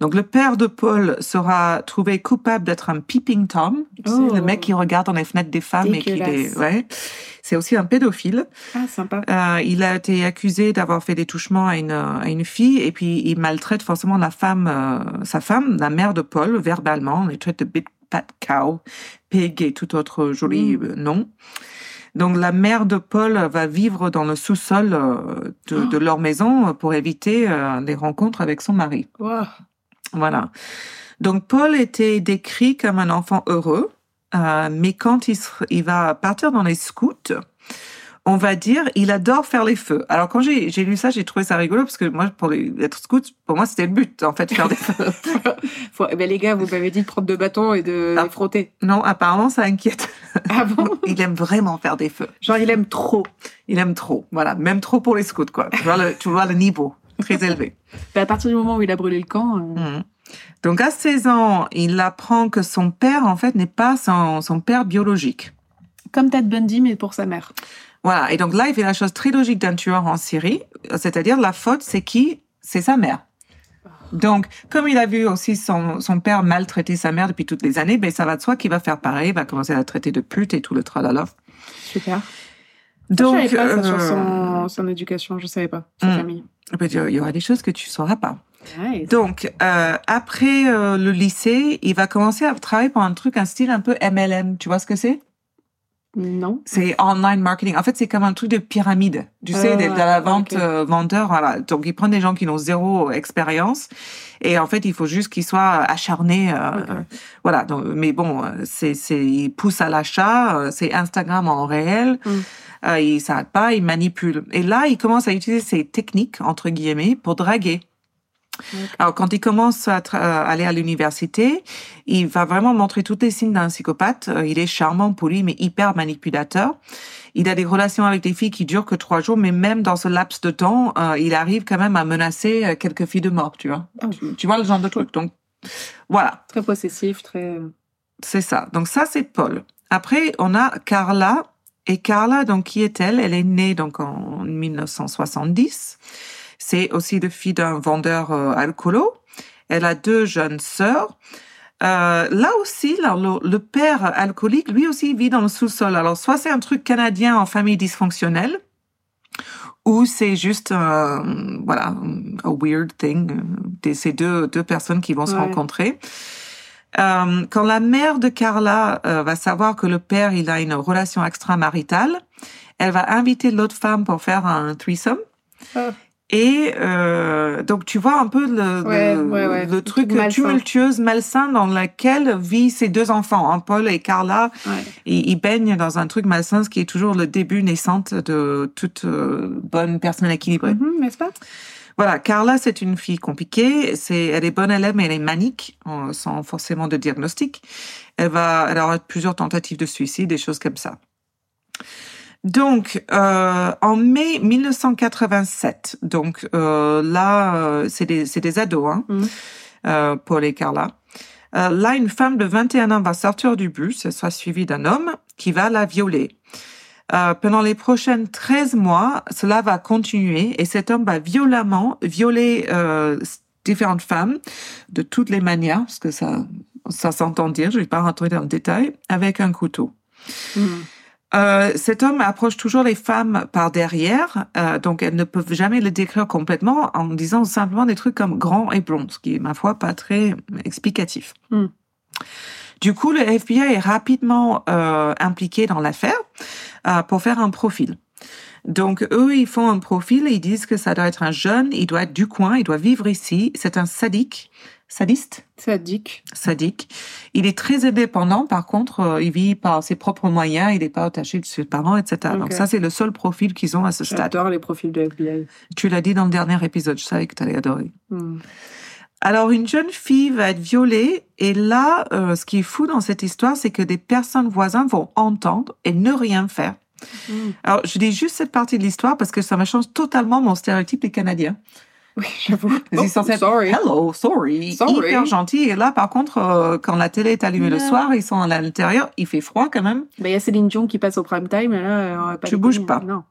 S1: Donc le père de Paul sera trouvé coupable d'être un peeping tom, tu sais,
S2: Oh.
S1: le mec qui regarde dans les fenêtres des femmes et qui les... Ouais. C'est aussi un pédophile.
S2: Ah, sympa.
S1: Euh, il a été accusé d'avoir fait des touchements à une, à une fille et puis il maltraite forcément la femme, euh, sa femme, la mère de Paul, verbalement. Il traite de big fat cow, pig et tout autre joli
S2: Mm.
S1: euh, nom. Donc la mère de Paul va vivre dans le sous-sol euh, de, de leur maison pour éviter euh, les rencontres avec son mari.
S2: Wow.
S1: Voilà. Donc Paul était décrit comme un enfant heureux, euh, mais quand il, se- il va partir dans les scouts, on va dire, il adore faire les feux. Alors quand j'ai lu ça, j'ai trouvé ça rigolo parce que moi, pour les- être scout, pour moi, c'était le but, en fait, faire des feux.
S2: Faut- eh ben, les gars, vous m'avez dit de prendre deux bâtons et de
S1: Ah.
S2: les frotter.
S1: Non, apparemment, ça inquiète.
S2: Ah bon?
S1: Il aime vraiment faire des feux.
S2: Genre, il aime trop.
S1: Il aime trop. Voilà, même trop pour les scouts, quoi. Tu vois le, tu vois le niveau, très élevé.
S2: Ben, à partir du moment où il a brûlé le camp, euh,
S1: Mhm. Donc à 16 ans, il apprend que son père, en fait, n'est pas son, son père biologique.
S2: comme Ted Bundy, mais pour sa mère.
S1: Voilà. Et donc là, il fait la chose très logique d'un tueur en série. C'est-à-dire, la faute, c'est qui? C'est sa mère. Donc, comme il a vu aussi son, son père maltraiter sa mère depuis toutes les années, ben, ça va de soi qu'il va faire pareil. Il va commencer à la traiter de pute et tout le tralala.
S2: Super.
S1: Donc,
S2: je savais pas ça sur
S1: euh,
S2: son, son éducation, je savais pas, sa
S1: Mm.
S2: famille.
S1: Il y aura des choses que tu sauras pas.
S2: Nice.
S1: Donc, euh, après euh, le lycée, il va commencer à travailler pour un truc, un style un peu MLM. Tu vois ce que c'est?
S2: Non.
S1: C'est online marketing. En fait, c'est comme un truc de pyramide. Tu sais, de, de la
S2: Ah,
S1: vente euh, vendeur. Voilà. Donc, ils prennent des gens qui ont zéro expérience. Et en fait, il faut juste qu'ils soient acharnés. voilà. Donc, mais bon, c'est, c'est, ils poussent à l'achat. C'est Instagram en réel.
S2: Mm.
S1: Euh, ils s'arrêtent pas. Ils manipulent. Et là, ils commencent à utiliser ces techniques, entre guillemets, pour draguer. Alors, quand il commence à aller à l'université, il va vraiment montrer tous les signes d'un psychopathe. Euh, Il est charmant, poli, mais hyper manipulateur. Il a des relations avec des filles qui durent que trois jours, mais même dans ce laps de temps, euh, il arrive quand même à menacer euh, quelques filles de mort, tu vois.
S2: Oh.
S1: Tu, tu vois le genre de truc. Donc, voilà,
S2: Très possessif, très.
S1: c'est ça. Donc ça, c'est Paul. Après, on a Carla. Et Carla, donc, qui est-elle Elle est née donc en 1970. C'est aussi la fille d'un vendeur euh, alcoolo. Elle a deux jeunes sœurs. Euh, là aussi, là, le, le père alcoolique, lui aussi, vit dans le sous-sol. Alors, soit c'est un truc canadien en famille dysfonctionnelle, ou c'est juste, euh, voilà, a weird thing. euh, Ces deux, deux personnes qui vont se rencontrer. Euh, quand la mère de Carla euh, va savoir que le père il a une relation extramaritale, elle va inviter l'autre femme pour faire un threesome.
S2: Ah.
S1: Et euh, donc tu vois un peu le,
S2: Ouais,
S1: le,
S2: ouais, ouais.
S1: le
S2: Le
S1: truc
S2: malsain.
S1: tumultueux, malsain dans lequel vivent ces deux enfants, hein, Paul et Carla. Ils, ils baignent dans un truc malsain, ce qui est toujours le début naissante de toute bonne personne équilibrée.
S2: Mhm, N'est-ce pas?
S1: Voilà, Carla, c'est une fille compliquée. C'est, elle est bonne élève, mais elle est manique, sans forcément de diagnostic. Elle va, elle aura plusieurs tentatives de suicide, des choses comme ça. Donc, euh, en mai 1987, donc euh, là, euh, c'est des, c'est des ados, hein, euh, Paul et Carla. Là, une femme de 21 ans va sortir du bus, elle sera suivie d'un homme qui va la violer. Euh, pendant les prochaines 13 mois, cela va continuer et cet homme va violemment violer euh, différentes femmes de toutes les manières, parce que ça, ça s'entend dire, je ne vais pas rentrer dans le détail, avec un couteau.
S2: Mhm.
S1: Euh, cet homme approche toujours les femmes par derrière, euh, donc elles ne peuvent jamais le décrire complètement en disant simplement des trucs comme grand et blond, ce qui est, ma foi, pas très explicatif.
S2: Hmm.
S1: Du coup, le FBI est rapidement euh, impliqué dans l'affaire pour faire un profil. Donc, eux, ils font un profil et ils disent que ça doit être un jeune, il doit être du coin, il doit vivre ici. C'est un sadique, sadiste,
S2: Sadique.
S1: sadique. Il est très indépendant, par contre, euh, il vit par ses propres moyens, il n'est pas attaché de ses parents, etc. Donc ça, c'est le seul profil qu'ils ont à ce stade.
S2: J'adore les profils de FBI.
S1: Tu l'as dit dans le dernier épisode, je savais que tu allais adorer.
S2: Mhm.
S1: Alors, une jeune fille va être violée, et là, euh, ce qui est fou dans cette histoire, c'est que des personnes voisines vont entendre et ne rien faire.
S2: Mhm.
S1: Alors, je dis juste cette partie de l'histoire parce que ça me change totalement mon stéréotype des Canadiens.
S2: Oui, j'avoue.
S1: Ils sont
S2: sorry.
S1: hello, sorry,
S2: Sorry.
S1: hyper gentils. Et là, par contre, euh, quand la télé est allumée le soir, ils sont à l'intérieur, il fait froid quand même.
S2: Bah, il y a Céline Dion qui passe au prime time, et là, on va pas
S1: Tu bouges pas.
S2: Non.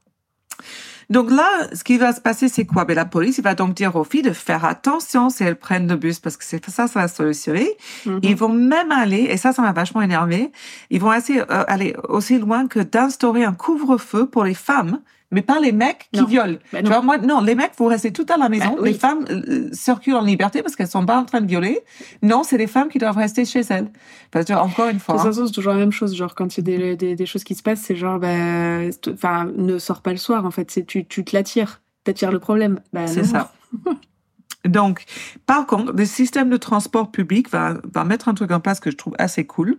S1: Donc là, ce qui va se passer, c'est quoi? Ben, La police il va donc dire aux filles de faire attention si elles prennent le bus, parce que c'est ça, ça va solutionner.
S2: Mhm.
S1: Ils vont même aller, et ça, ça m'a vachement énervé, ils vont assez, euh, aller aussi loin que d'instaurer un couvre-feu pour les femmes, mais pas les mecs qui
S2: Non.
S1: violent.
S2: Bah
S1: Tu
S2: non.
S1: vois, moi, non, les mecs, vous restez tout à la maison.
S2: Oui.
S1: Les femmes euh, circulent en liberté parce qu'elles sont pas en train de violer. Non, c'est les femmes qui doivent rester chez elles. Parce que, encore une
S2: De
S1: fois,
S2: toute façon, c'est toujours la même chose. Genre, quand il y a des, des, des choses qui se passent, c'est genre, c'est- enfin, ne sors pas le soir, en fait. C'est tu, tu te l'attires. T'attires le problème. Bah,
S1: c'est
S2: non.
S1: ça. Donc, par contre, le système de transport public va, va mettre un truc en place que je trouve assez cool.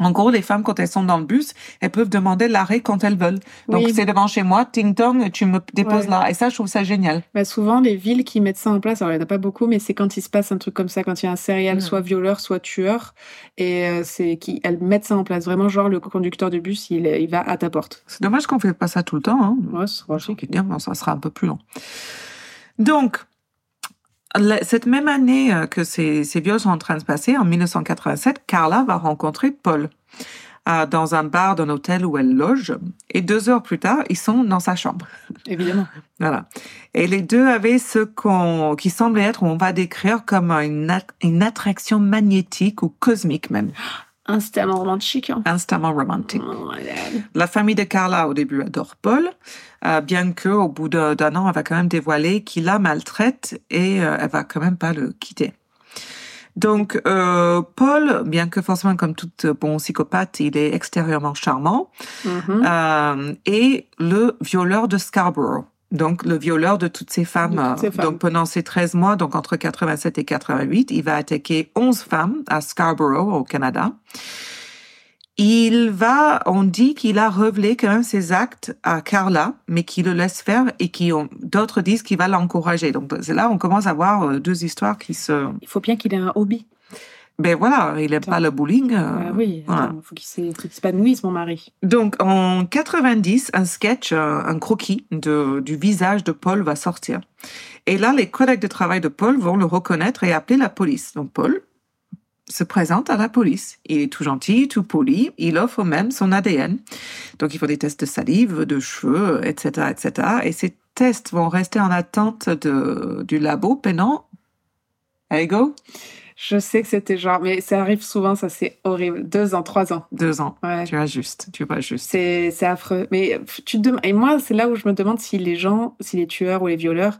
S1: En gros, les femmes, quand elles sont dans le bus, elles peuvent demander l'arrêt quand elles veulent. Donc,
S2: Oui.
S1: c'est devant chez moi, ting-tong, tu me déposes
S2: Ouais.
S1: là. Et ça, je trouve ça génial.
S2: Bah, souvent, les villes qui mettent ça en place, alors il n'y en a pas beaucoup, mais c'est quand il se passe un truc comme ça, quand il y a un serial,
S1: Mm.
S2: soit violeur, soit tueur, et euh, c'est qui elles mettent ça en place. Vraiment, genre, le conducteur de bus, il, il va à ta porte.
S1: C'est dommage qu'on fait pas ça tout le temps. Hein.
S2: Ouais, c'est
S1: Franchement, ça sera un peu plus long. Donc, cette même année euh, que ces, ces viols sont en train de se passer, en 1987, Carla va rencontrer Paul euh, dans un bar d'un hôtel où elle loge. Et deux heures plus tard, ils sont dans sa chambre.
S2: Évidemment.
S1: Voilà. Et les deux avaient ce qu'on, qui semblait être, on va décrire comme une, at- une attraction magnétique ou cosmique même,
S2: Instamment romantique. Hein.
S1: instamment romantique.
S2: Oh, my God.
S1: La famille de Carla, au début, adore Paul, euh, bien que au bout d'un an, elle va quand même dévoiler qu'il la maltraite et euh, elle va quand même pas le quitter. Donc, euh, Paul, bien que forcément, comme tout bon psychopathe, il est extérieurement charmant, euh, est le violeur de Scarborough. Donc, le violeur de toutes ces femmes.
S2: De toutes ces
S1: euh,
S2: femmes.
S1: Donc, pendant ces 13 mois, donc entre 87 et 88, il va attaquer 11 femmes à Scarborough, au Canada. Il va, on dit qu'il a révélé quand même ses actes à Carla, mais qu'il le laisse faire et qui ont, d'autres disent qu'il va l'encourager. Donc, c'est là, on commence à voir euh, deux histoires qui se,
S2: Il faut bien qu'il ait un hobby.
S1: Ben voilà, il aime
S2: Attends.
S1: pas le bowling. euh,
S2: Ah oui,
S1: voilà.
S2: il faut qu'il s'é- faut qu'il s'épanouisse, mon mari.
S1: Donc, en 90, un sketch, euh, un croquis de, du visage de Paul va sortir. Et là, les collègues de travail de Paul vont le reconnaître et appeler la police. Donc, Paul se présente à la police. Il est tout gentil, tout poli. Il offre même son ADN. Donc, il faut des tests de salive, de cheveux, etc., etc. Et ces tests vont rester en attente de, du labo pendant, there you go,
S2: Je sais que c'était genre, mais ça arrive souvent, ça c'est horrible. Deux ans, trois ans.
S1: deux ans.
S2: Ouais.
S1: Tu as juste, tu vas juste.
S2: C'est c'est affreux. Mais tu te et moi, c'est là où je me demande si les gens, si les tueurs ou les violeurs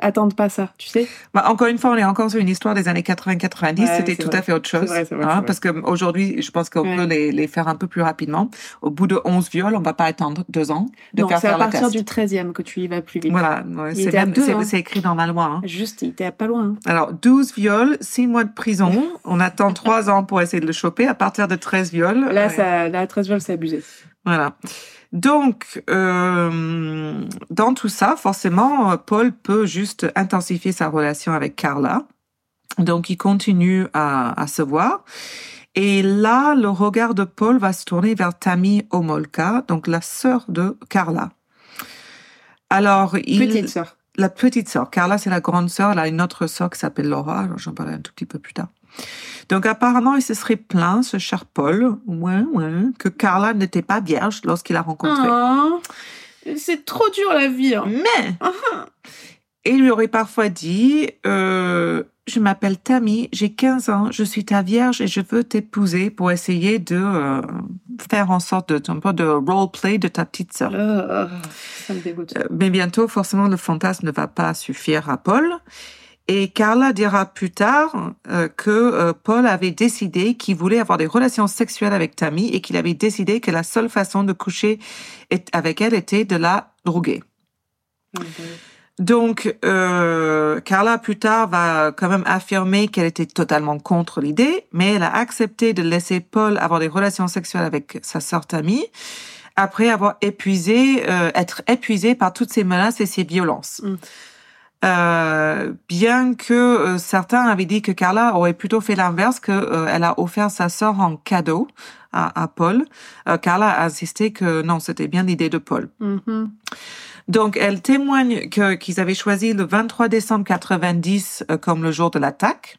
S2: attendent pas ça, tu sais
S1: Bah, encore une fois, on est encore sur une histoire des années 80-90.
S2: Ouais,
S1: C'était tout
S2: vrai.
S1: à fait autre chose.
S2: Vrai, vrai,
S1: hein, parce qu'aujourd'hui, je pense qu'on
S2: Ouais.
S1: peut les, les faire un peu plus rapidement. Au bout de 11 viols, on va pas attendre deux ans de
S2: Non,
S1: faire
S2: c'est à partir du 13e que tu y vas plus vite.
S1: Voilà, ouais, c'est
S2: hein.
S1: écrit dans la loi. hein.
S2: Juste, il était pas loin.
S1: Alors, 12 viols, 6 mois de prison. On attend 3 ans pour essayer de le choper. À partir de 13 viols.
S2: Là,
S1: ouais.
S2: ça, là, 13 viols, c'est abusé.
S1: Voilà. Donc, euh, dans tout ça, forcément, Paul peut juste intensifier sa relation avec Carla. Donc, il continue à, à se voir. Et là, le regard de Paul va se tourner vers Tammy Omolka, donc la sœur de Carla. Alors, il,
S2: Petite sœur.
S1: la petite sœur. Carla, c'est la grande sœur. Elle a une autre sœur qui s'appelle Laura. J'en parlerai un tout petit peu plus tard. Donc, apparemment, il se serait plaint, ce cher Paul, ouais, ouais, que Carla n'était pas vierge lorsqu'il l'a rencontrée.
S2: Oh, c'est trop dur la vie. hein.
S1: Mais, il lui aurait parfois dit, euh, je m'appelle Tammy, j'ai 15 ans, je suis ta vierge et je veux t'épouser pour essayer de euh, faire en sorte de, un peu de roleplay de ta petite sœur.
S2: Oh, ça me dégoûte.
S1: Euh, Mais bientôt, forcément, le fantasme ne va pas suffire à Paul. Et Carla dira plus tard euh, que euh, Paul avait décidé qu'il voulait avoir des relations sexuelles avec Tammy et qu'il avait décidé que la seule façon de coucher avec elle était de la droguer. Donc, euh, Carla plus tard va quand même affirmer qu'elle était totalement contre l'idée, mais elle a accepté de laisser Paul avoir des relations sexuelles avec sa sœur Tammy après avoir épuisé, euh, être épuisé par toutes ces menaces et ces violences.
S2: Mm.
S1: Euh, bien que euh, certains avaient dit que Carla aurait plutôt fait l'inverse, que euh, elle a offert sa sœur en cadeau à, à Paul, euh, Carla a insisté que non, c'était bien l'idée de Paul.
S2: Mhm.
S1: Donc, elle témoigne que, qu'ils avaient choisi le 23 décembre 90 euh, comme le jour de l'attaque.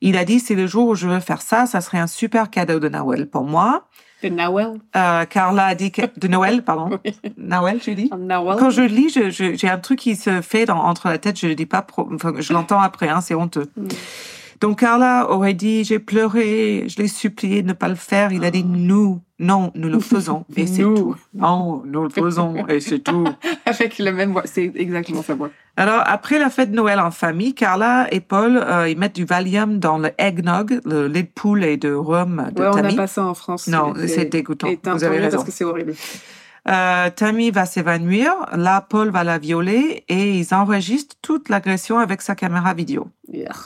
S1: Il a dit, c'est le jour où je veux faire ça, ça serait un super cadeau de Noël pour moi.
S2: De Nawel.
S1: Euh, Carla a dit que, de Noël, pardon. Dit.
S2: Nawel.
S1: Quand je le lis, je- je- j'ai un truc qui se fait dans, entre la tête, je le dis pas, pro- enfin, je l'entends après, hein, c'est honteux.
S2: Mm.
S1: Donc Carla aurait dit, j'ai pleuré, je l'ai supplié de ne pas le faire. Il a dit, nous, non, nous le faisons, et c'est tout. Non, nous le faisons, et c'est tout.
S2: Avec la même voix. C'est exactement sa voix.
S1: Alors, après la fête de Noël en famille, Carla et Paul, euh, ils mettent du Valium dans le eggnog, le lait de poule et de rhum de
S2: Ouais, on n'a pas ça en France.
S1: Non, c'est dégoûtant. Vous avez raison.
S2: parce que c'est horrible.
S1: Euh, Tammy va s'évanouir. Là, Paul va la violer et ils enregistrent toute l'agression avec sa caméra vidéo.
S2: Yuck.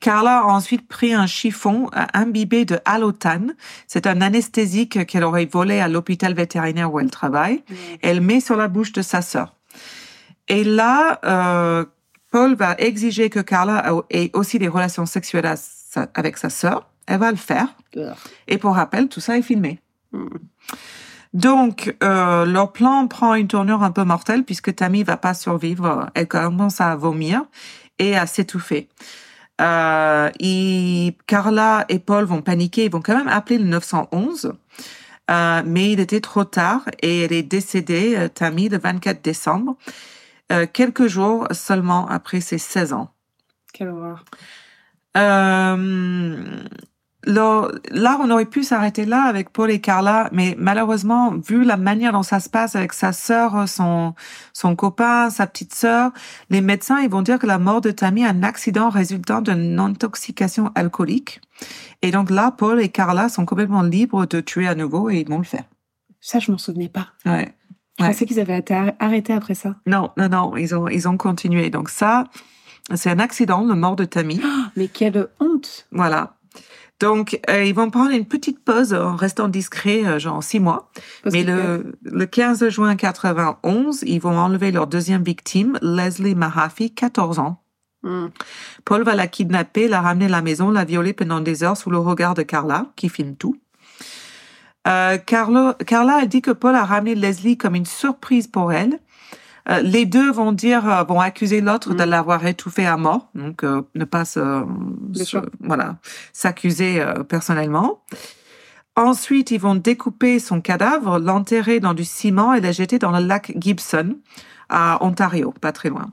S1: Carla a ensuite pris un chiffon euh, imbibé de halotane. C'est un anesthésique qu'elle aurait volé à l'hôpital vétérinaire où elle travaille. Elle met sur la bouche de sa sœur. Et là, euh, Paul va exiger que Carla ait aussi des relations sexuelles avec sa sœur. Elle va le faire. Et pour rappel, tout ça est filmé.
S2: Mm.
S1: Donc, euh, leur plan prend une tournure un peu mortelle puisque Tammy va pas survivre. Elle commence à vomir et à s'étouffer. Euh, Carla et Paul vont paniquer. Ils vont quand même appeler le 911. Euh, mais il était trop tard et elle est décédée, euh, Tammy, le 24 décembre, euh, quelques jours seulement après ses 16 ans.
S2: Quelle horreur.
S1: Là, on aurait pu s'arrêter là avec Paul et Carla, mais malheureusement, vu la manière dont ça se passe avec sa sœur, son, son copain, sa petite sœur, les médecins, ils vont dire que la mort de Tammy est un accident résultant d'une intoxication alcoolique. Et donc là, Paul et Carla sont complètement libres de tuer à nouveau et ils vont le faire.
S2: Ça, je m'en souvenais pas.
S1: Ouais.
S2: Je
S1: Ouais.
S2: pensais qu'ils avaient été ar- arrêtés après ça.
S1: Non, non, non, ils ont, ils ont continué. Donc ça, c'est un accident, le mort de Tammy.
S2: Mais quelle honte.
S1: Voilà. Donc, euh, ils vont prendre une petite pause en restant discrets, euh, genre six mois.
S2: Parce
S1: Mais le, le 15 juin 91, ils vont enlever leur deuxième victime, Leslie Mahaffey, 14 ans.
S2: Hmm.
S1: Paul va la kidnapper, la ramener à la maison, la violer pendant des heures sous le regard de Carla, qui filme tout. Euh, Carlo- Carla a dit que Paul a ramené Leslie comme une surprise pour elle. Euh, les deux vont dire, euh, vont accuser l'autre de
S2: Mm.
S1: l'avoir étouffé à mort, donc euh, ne pas se, voilà, s'accuser euh, personnellement. Ensuite, ils vont découper son cadavre, l'enterrer dans du ciment et le jeter dans le lac Gibson à Ontario, pas très loin.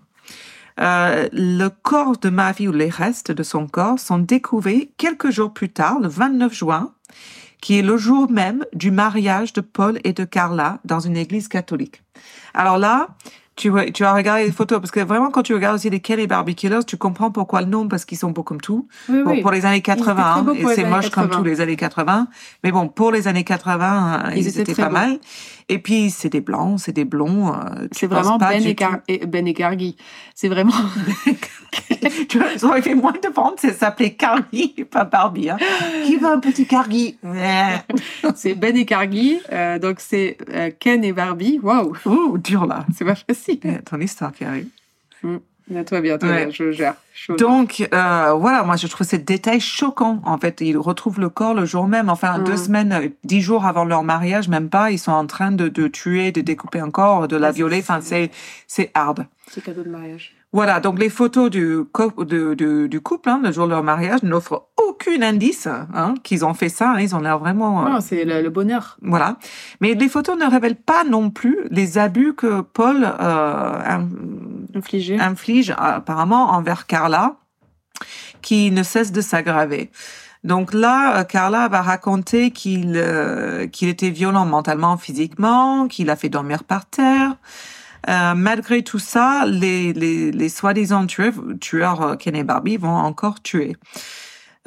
S1: Euh, le corps de Mavi ou les restes de son corps sont découverts quelques jours plus tard, le 29 juin, qui est le jour même du mariage de Paul et de Carla dans une église catholique. Alors là, tu, vois- tu as regardé les photos, parce que vraiment, quand tu regardes aussi les Kelly Barbie Killers, tu comprends pourquoi le nom, parce qu'ils sont beaux comme tout.
S2: Oui,
S1: Bon,
S2: oui.
S1: pour les années
S2: étaient très
S1: 80,
S2: beaux
S1: et
S2: pour les
S1: c'est moche comme
S2: 80.
S1: tous les années 80. Mais bon, pour les années 80, ils,
S2: Ils étaient
S1: pas
S2: beaux.
S1: mal. Et puis, c'est des blancs, c'est des blonds. euh, tu
S2: C'est
S1: penses
S2: vraiment Ben et, et Ben et Gargi. C'est vraiment.
S1: tu vois, ça aurait fait moins de ventes, c'est s'appelait Cargie, pas Barbie. Hein. Qui veut un petit Ouais.
S2: c'est Ben et Gargi. euh, donc c'est euh, Ken et Barbie. Waouh,
S1: Ouh, dur là.
S2: c'est pas facile.
S1: Eh, Ton histoire qui arrive.
S2: Toi bien, toi
S1: Ouais.
S2: bien, je gère. Chaud.
S1: Donc, euh, voilà, moi je trouve ces détails choquants. En fait, ils retrouvent le corps le jour même, enfin
S2: Mm.
S1: deux semaines, euh, dix jours avant leur mariage, même pas, ils sont en train de, de tuer, de découper un corps, de la violer. Enfin, c'est c'est hard.
S2: C'est cadeau de mariage.
S1: Voilà, donc les photos du, couple, hein, le jour de leur mariage, n'offrent aucun indice hein, qu'ils ont fait ça. hein, ils ont l'air vraiment... euh,
S2: Non, c'est le, le bonheur.
S1: Voilà. Mais les photos ne révèlent pas non plus les abus que Paul euh,
S2: Infligé.
S1: inflige euh, apparemment envers Carla, qui ne cesse de s'aggraver. Donc là, euh, Carla va raconter qu'il euh, qu'il était violent mentalement, physiquement, qu'il a fait dormir par terre. Euh, malgré tout ça, les, les, les soi-disant tueurs, tueurs euh, Ken et Barbie vont encore tuer.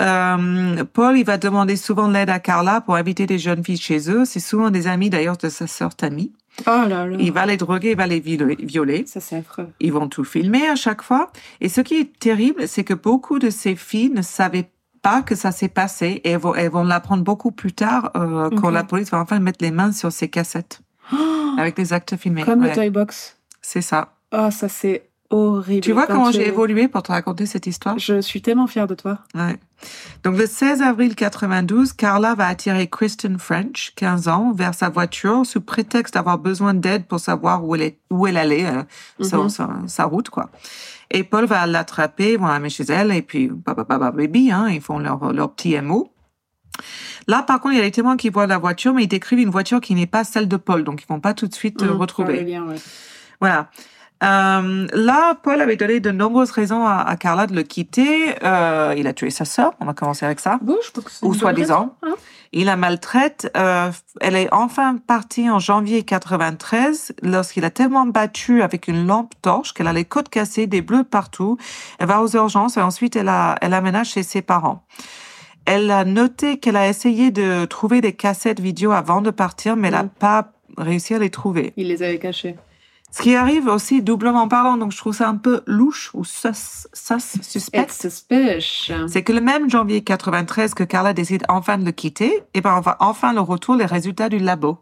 S1: Euh, Paul, il va demander souvent de l'aide à Carla pour inviter des jeunes filles chez eux. C'est souvent des amis d'ailleurs de sa sœur Tammy.
S2: Oh là là.
S1: Il va les droguer, il va les violer-.
S2: Ça, c'est affreux.
S1: Ils vont tout filmer à chaque fois. Et ce qui est terrible, c'est que beaucoup de ces filles ne savaient pas que ça s'est passé et elles vont, l'apprendre beaucoup plus tard euh, quand la police va enfin mettre les mains sur ces cassettes
S2: Oh,
S1: avec les actes filmés.
S2: Comme
S1: Ouais,
S2: le Toy Box.
S1: c'est ça.
S2: Oh, ça, c'est horrible.
S1: Tu vois comment j'ai évolué pour te raconter cette histoire?
S2: Je suis tellement fière de toi.
S1: Ouais. Donc le 16 avril 92, Carla va attirer Kristen French, 15 ans, vers sa voiture sous prétexte d'avoir besoin d'aide pour savoir où elle, est, où elle allait, euh, sa-
S2: Mhm.
S1: sa, sa route, quoi. Et Paul va l'attraper, vont l'amener chez elle, et puis papa, papa, baby, hein, ils font leur, leur petit MO. Là, par contre, il y a les témoins qui voient la voiture, mais ils décrivent une voiture qui n'est pas celle de Paul, donc ils vont pas tout de suite euh,
S2: Mmh,
S1: retrouver.
S2: ouais.
S1: Voilà. Euh, là, Paul avait donné de nombreuses raisons à, à Carla de le quitter. Euh, il a tué sa sœur, on va commencer avec ça.
S2: Bon, je pense que c'est
S1: Ou soi-disant.
S2: hein.
S1: Il la maltraite. Euh, elle est enfin partie en janvier 93 lorsqu'il a tellement battu avec une lampe torche qu'elle a les côtes cassées, des bleus partout. Elle va aux urgences et ensuite elle, a, elle aménage chez ses parents. Elle a noté qu'elle a essayé de trouver des cassettes vidéo avant de partir, mais elle n'a
S2: Mm.
S1: pas réussi à les trouver.
S2: Il les avait cachés.
S1: Ce qui arrive aussi doublement parlant, donc je trouve ça un peu louche ou sus, sus- suspect. C'est que le même janvier 93 que Carla décide enfin de le quitter, et ben on va enfin le retour les résultats du labo.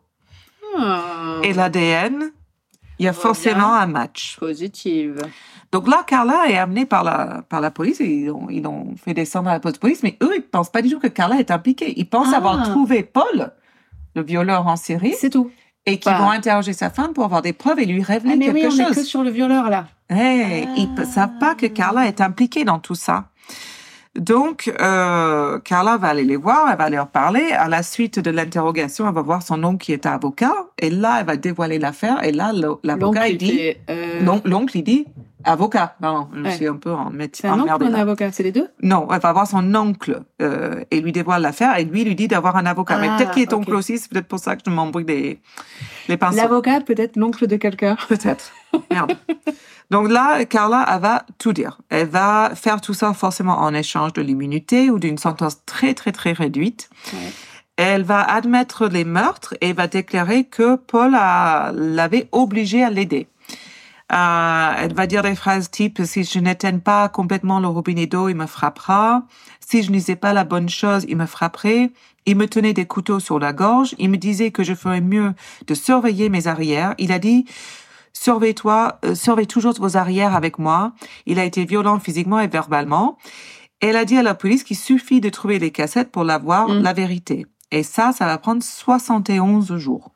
S2: Ah,
S1: Et l'ADN, il y a forcément un match.
S2: Positive.
S1: Donc là, Carla est amenée par la, par la police, et ils ont, ils ont fait descendre à la poste de police, mais eux, ils pensent pas du tout que Carla est impliquée. Ils pensent
S2: Ah.
S1: avoir trouvé Paul, le violeur en série,
S2: C'est tout.
S1: et qu'ils
S2: Bah.
S1: vont interroger sa femme pour avoir des preuves et lui révéler
S2: Ah, mais oui,
S1: quelque
S2: on est
S1: chose.
S2: que sur le violeur, là.
S1: Hey, Ils
S2: Ah.
S1: ne savent pas que Carla est impliquée dans tout ça. Donc, euh, Carla va aller les voir, elle va leur parler. À la suite de l'interrogation, elle va voir son oncle qui est avocat. Et là, elle va dévoiler l'affaire. Et là, l'avocat, il dit...
S2: euh,
S1: l'on- L'oncle, il dit... Avocat. Non, je
S2: Ouais.
S1: suis un peu en
S2: C'est un oncle ou un avocat? C'est les deux?
S1: Non, elle va voir son oncle euh, et lui dévoile l'affaire. Et lui, lui dit d'avoir un avocat. Mais
S2: Ah,
S1: peut-être qu'il est oncle aussi. C'est peut-être pour ça que je m'embrouille les, les pinceaux.
S2: L'avocat, peut-être l'oncle de quelqu'un.
S1: Peut-être. Merde. Donc là, Carla, elle va tout dire. Elle va faire tout ça forcément en échange de l'immunité ou d'une sentence très, très, très réduite.
S2: Ouais.
S1: Elle va admettre les meurtres et va déclarer que Paul l'avait obligée à l'aider. Euh, elle va dire des phrases type si je n'éteins pas complètement le robinet d'eau, il me frappera. Si je ne disais pas la bonne chose, il me frapperait. Il me tenait des couteaux sur la gorge. Il me disait que je ferais mieux de surveiller mes arrières. Il a dit surveille-toi, euh, surveille toujours vos arrières avec moi. Il a été violent physiquement et verbalement. Elle a dit à la police qu'il suffit de trouver les cassettes pour l'avoir
S2: Mm.
S1: la vérité. Et ça, ça va prendre 71 jours.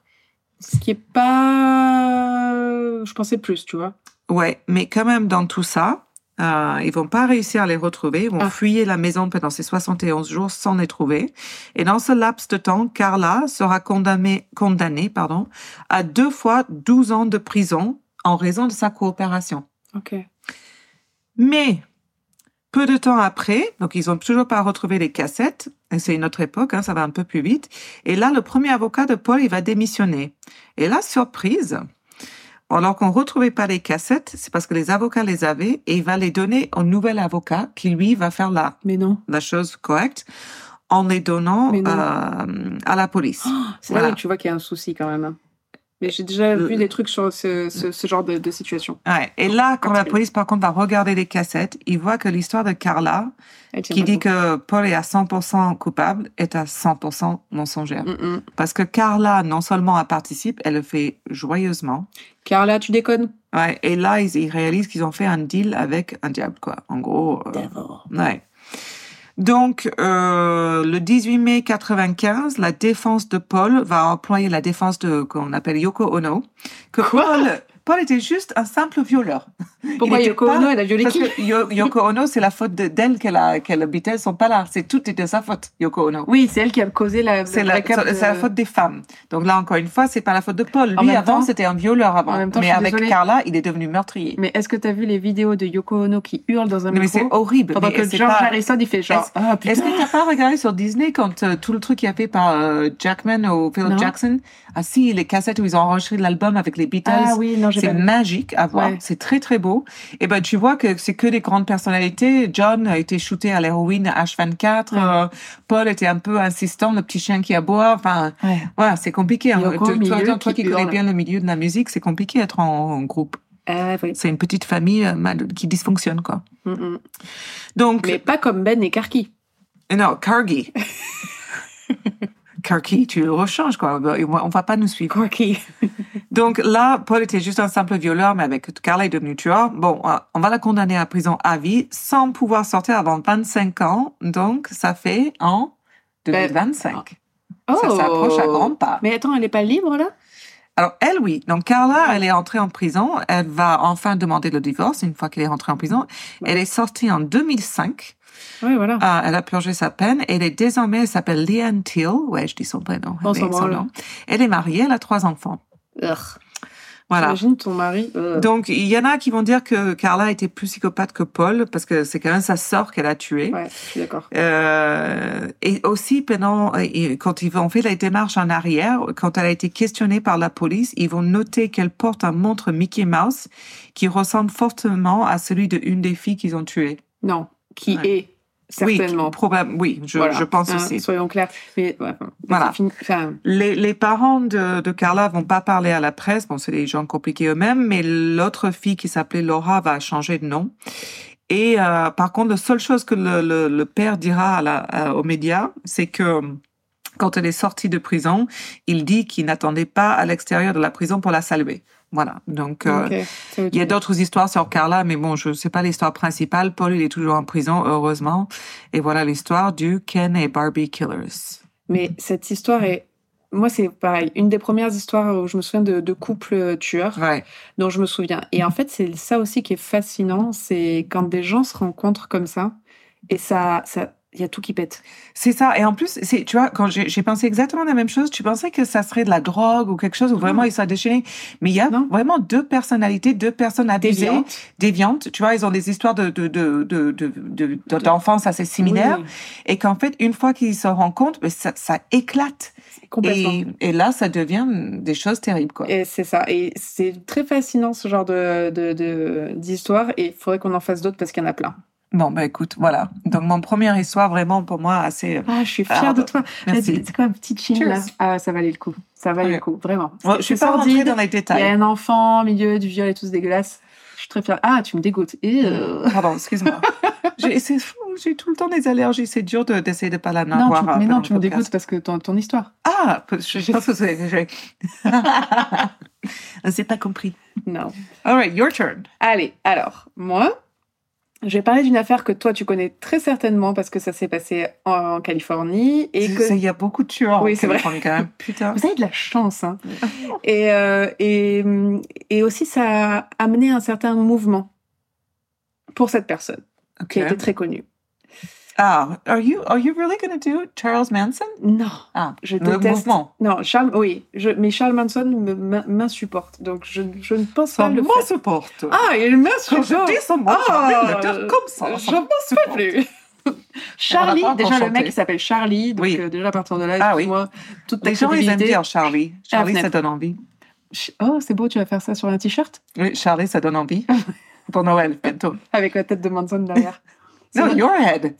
S2: Ce qui est pas. Je pensais plus, tu vois.
S1: Ouais, mais quand même dans tout ça, euh, ils vont pas réussir à les retrouver. Ils vont
S2: Ah.
S1: fuyer la maison pendant ces 71 jours sans les trouver. Et dans ce laps de temps, Carla sera condamnée, condamnée pardon, à deux fois 12 ans de prison en raison de sa coopération.
S2: Ok.
S1: Mais peu de temps après, donc ils ont toujours pas retrouvé les cassettes. Et c'est une autre époque, hein, ça va un peu plus vite. Et là, le premier avocat de Paul, il va démissionner. Et là, surprise, alors qu'on retrouvait pas les cassettes, c'est parce que les avocats les avaient et il va les donner au nouvel avocat qui lui va faire la,
S2: Mais non.
S1: la chose correcte en les donnant euh, à la police.
S2: C'est là
S1: Voilà.
S2: où tu vois qu'il y a un souci quand même. Mais j'ai déjà
S1: Le-
S2: vu des trucs sur ce, ce, ce genre de, de situation.
S1: Ouais. Et là, quand la police, par contre, va regarder les cassettes, il voit que l'histoire de Carla, qui dit que Paul est à 100% coupable, est à 100% mensongère.
S2: Mm, mm.
S1: Parce que Carla, non seulement elle participe, elle le fait joyeusement.
S2: Carla, tu déconnes?
S1: Ouais, et là, ils, ils réalisent qu'ils ont fait un deal avec un diable, quoi. En gros. euh, ouais. Donc, euh, le 18 mai 95, la défense de Paul va employer la défense de qu'on appelle Yoko Ono. Que
S2: Quoi?
S1: Paul, Paul était juste un simple violeur.
S2: Pourquoi Yoko
S1: pas-
S2: Ono, elle a violé
S1: Parce
S2: qui
S1: que Yo- Yoko Ono, c'est la faute de- d'elle qu'elle a, qu'elle elles sont pas là. C'est tout était sa faute, Yoko Ono.
S2: Oui, c'est elle qui a causé la.
S1: C'est la,
S2: de-
S1: c'est la faute des femmes. Donc là, encore une fois, c'est pas la faute de Paul. Lui, avant,
S2: temps-
S1: c'était un violeur avant.
S2: en même temps,
S1: mais avec
S2: désolée.
S1: Carla, il est devenu meurtrier.
S2: Mais est-ce que tu as vu les vidéos de Yoko Ono qui hurle dans un
S1: mais c'est
S2: micro
S1: horrible.
S2: pendant
S1: mais
S2: que
S1: c'est
S2: George
S1: pas-
S2: Harrison il fait genre
S1: Est-ce-
S2: ah
S1: Est-ce que t'as pas regardé sur Disney quand euh, tout le truc qui a fait par euh, Jackman ou Phil. Jackson? Ah si, les cassettes où ils ont enregistré l'album avec les Beatles.
S2: ah oui non
S1: C'est magique à voir.
S2: Ouais.
S1: C'est très très beau. Et ben tu vois que c'est que des grandes personnalités. John a été shooté à l'héroïne à H24.
S2: Ouais.
S1: euh, Paul était un peu insistant, le petit chien qui aboie. Enfin,
S2: Ouais.
S1: voilà, c'est compliqué. hein. Toi, toi, toi
S2: qui
S1: qui connais bien le milieu de la musique, c'est compliqué d'être en, en groupe.
S2: Ah oui.
S1: C'est une petite famille euh, mal- qui dysfonctionne quoi.
S2: Mm, mm.
S1: Donc
S2: mais pas comme Ben et Karki
S1: non, Cargie. Kirky, tu le rechanges, quoi. On va pas nous suivre.
S2: Quirky.
S1: Donc là, Paul était juste un simple violeur, mais avec Carla est devenu tueur. Bon, euh, on va la condamner à prison à vie sans pouvoir sortir avant 25 ans. Donc, ça fait en 2025.
S2: Oh.
S1: Ça s'approche à grands pas.
S2: Mais attends, elle est pas libre là?
S1: Alors, elle, oui. Donc, Carla, elle est entrée en prison. Elle va enfin demander le divorce une fois qu'elle est rentrée en prison. Elle est sortie en 2005.
S2: Oui, voilà.
S1: Ah, elle a purgé sa peine. Elle est désormais, elle s'appelle Leanne Till. Ouais, je dis son prénom. Son nom. Elle est mariée, elle a trois enfants.
S2: Urgh.
S1: Voilà.
S2: Imagine ton mari. euh,
S1: Donc, il y en a qui vont dire que Carla était plus psychopathe que Paul, parce que c'est quand même sa sœur qu'elle a tuée.
S2: Ouais, je suis d'accord.
S1: Euh, et aussi, pendant, quand ils ont fait la démarche en arrière, quand elle a été questionnée par la police, ils vont noter qu'elle porte un montre Mickey Mouse qui ressemble fortement à celui de une des filles qu'ils ont tuées.
S2: Non, qui
S1: Ouais.
S2: est certainement.
S1: Oui, probable, oui, je,
S2: Voilà.
S1: je pense
S2: Hein,
S1: aussi.
S2: Soyons clairs. Mais ouais, enfin,
S1: Voilà.
S2: c'est fini- enfin,
S1: Les, les parents de, de Carla vont pas parler à la presse. Bon, c'est des gens compliqués eux-mêmes, mais l'autre fille qui s'appelait Laura va changer de nom. Et euh, par contre, la seule chose que le, le, le père dira à la, à- aux médias, c'est que quand elle est sortie de prison, il dit qu'il n'attendait pas à l'extérieur de la prison pour la saluer. Voilà. Donc, euh, il y a d'autres histoires sur Carla, mais bon, je sais pas l'histoire principale. Paul, il est toujours en prison, heureusement. Et voilà l'histoire du Ken et Barbie Killers.
S2: Mais cette histoire est. Moi, c'est pareil. Une des premières histoires où je me souviens de, de couples tueurs
S1: Ouais.
S2: dont je me souviens. Et en fait, c'est ça aussi qui est fascinant. C'est quand des gens se rencontrent comme ça et ça. ça il y a tout qui pète.
S1: C'est ça. Et en plus, c'est, tu vois, quand j'ai pensé exactement la même chose, tu pensais que ça serait de la drogue ou quelque chose où vraiment ils sont déchaînés. Mais il y a
S2: Non.
S1: vraiment deux personnalités, deux personnes abusées,
S2: Déviantes.
S1: déviantes. Tu vois, ils ont des histoires de, de, de, de, de, de- de- d'enfance assez similaires.
S2: Oui,
S1: Et qu'en fait, une fois qu'ils se rencontrent, ben, ça, ça éclate.
S2: complètement.
S1: Et, et là, ça devient des choses terribles, quoi.
S2: Et c'est ça. Et c'est très fascinant ce genre de- d'histoire. et il faudrait qu'on en fasse d'autres parce qu'il y en a plein.
S1: Bon, ben écoute, voilà. Donc, mon première histoire, vraiment, pour moi, assez...
S2: Ah, je suis fière
S1: Ah,
S2: de toi.
S1: Merci.
S2: C'est quoi un petit chin là? Ah, ça valait le coup. Ça valait
S1: Ouais.
S2: le coup, vraiment.
S1: Je suis pas rentrée
S2: sordide.
S1: dans les
S2: Il y a
S1: détails.
S2: un enfant au milieu du viol et tout, c'est dégueulasse. Je suis très fière. Ah, tu me dégoûtes. Et, euh,
S1: Pardon, excuse-moi. j'ai, c'est fou, j'ai tout le temps des allergies. C'est dur de, d'essayer de pas la
S2: Non,
S1: avoir.
S2: tu,
S1: euh,
S2: mais non, tu me dégoûtes parce que ton, ton histoire.
S1: Ah, je, je pense que c'est... je- C'est pas compris.
S2: Non.
S1: All right, your turn.
S2: Allez, alors, moi, je vais parler d'une affaire que toi, tu connais très certainement parce que ça s'est passé en Californie et que
S1: Il y a beaucoup de tueurs.
S2: Oui, c'est vrai.
S1: Quand même. Putain.
S2: Vous avez de la chance, hein. et, euh, et, et aussi, ça a amené un certain mouvement pour cette personne
S1: Ok.
S2: qui a été très connue.
S1: Ah, are you, are you really going to do Charles Manson?
S2: Non,
S1: Ah,
S2: je
S1: le
S2: déteste.
S1: mouvement.
S2: Non, Charles, oui, je, mais Charles Manson m'insupporte, donc je, je ne pense pas le
S1: me
S2: faire.
S1: supporte.
S2: Ah, il m'insupporte.
S1: je dis
S2: Ah,
S1: dire comme ça.
S2: Je
S1: me
S2: pense pas plus. Charlie, déjà le mec il s'appelle Charlie, donc
S1: Oui.
S2: euh, déjà à partir de là,
S1: Ah oui.
S2: toute
S1: Les gens, ils aiment dire Charlie. Charlie, ça donne envie.
S2: Oh, c'est beau, tu vas faire ça sur un t-shirt?
S1: Oui, Charlie, ça donne envie. Pour Noël, bientôt.
S2: avec la tête de Manson derrière. C'est
S1: No,
S2: notre-
S1: your head.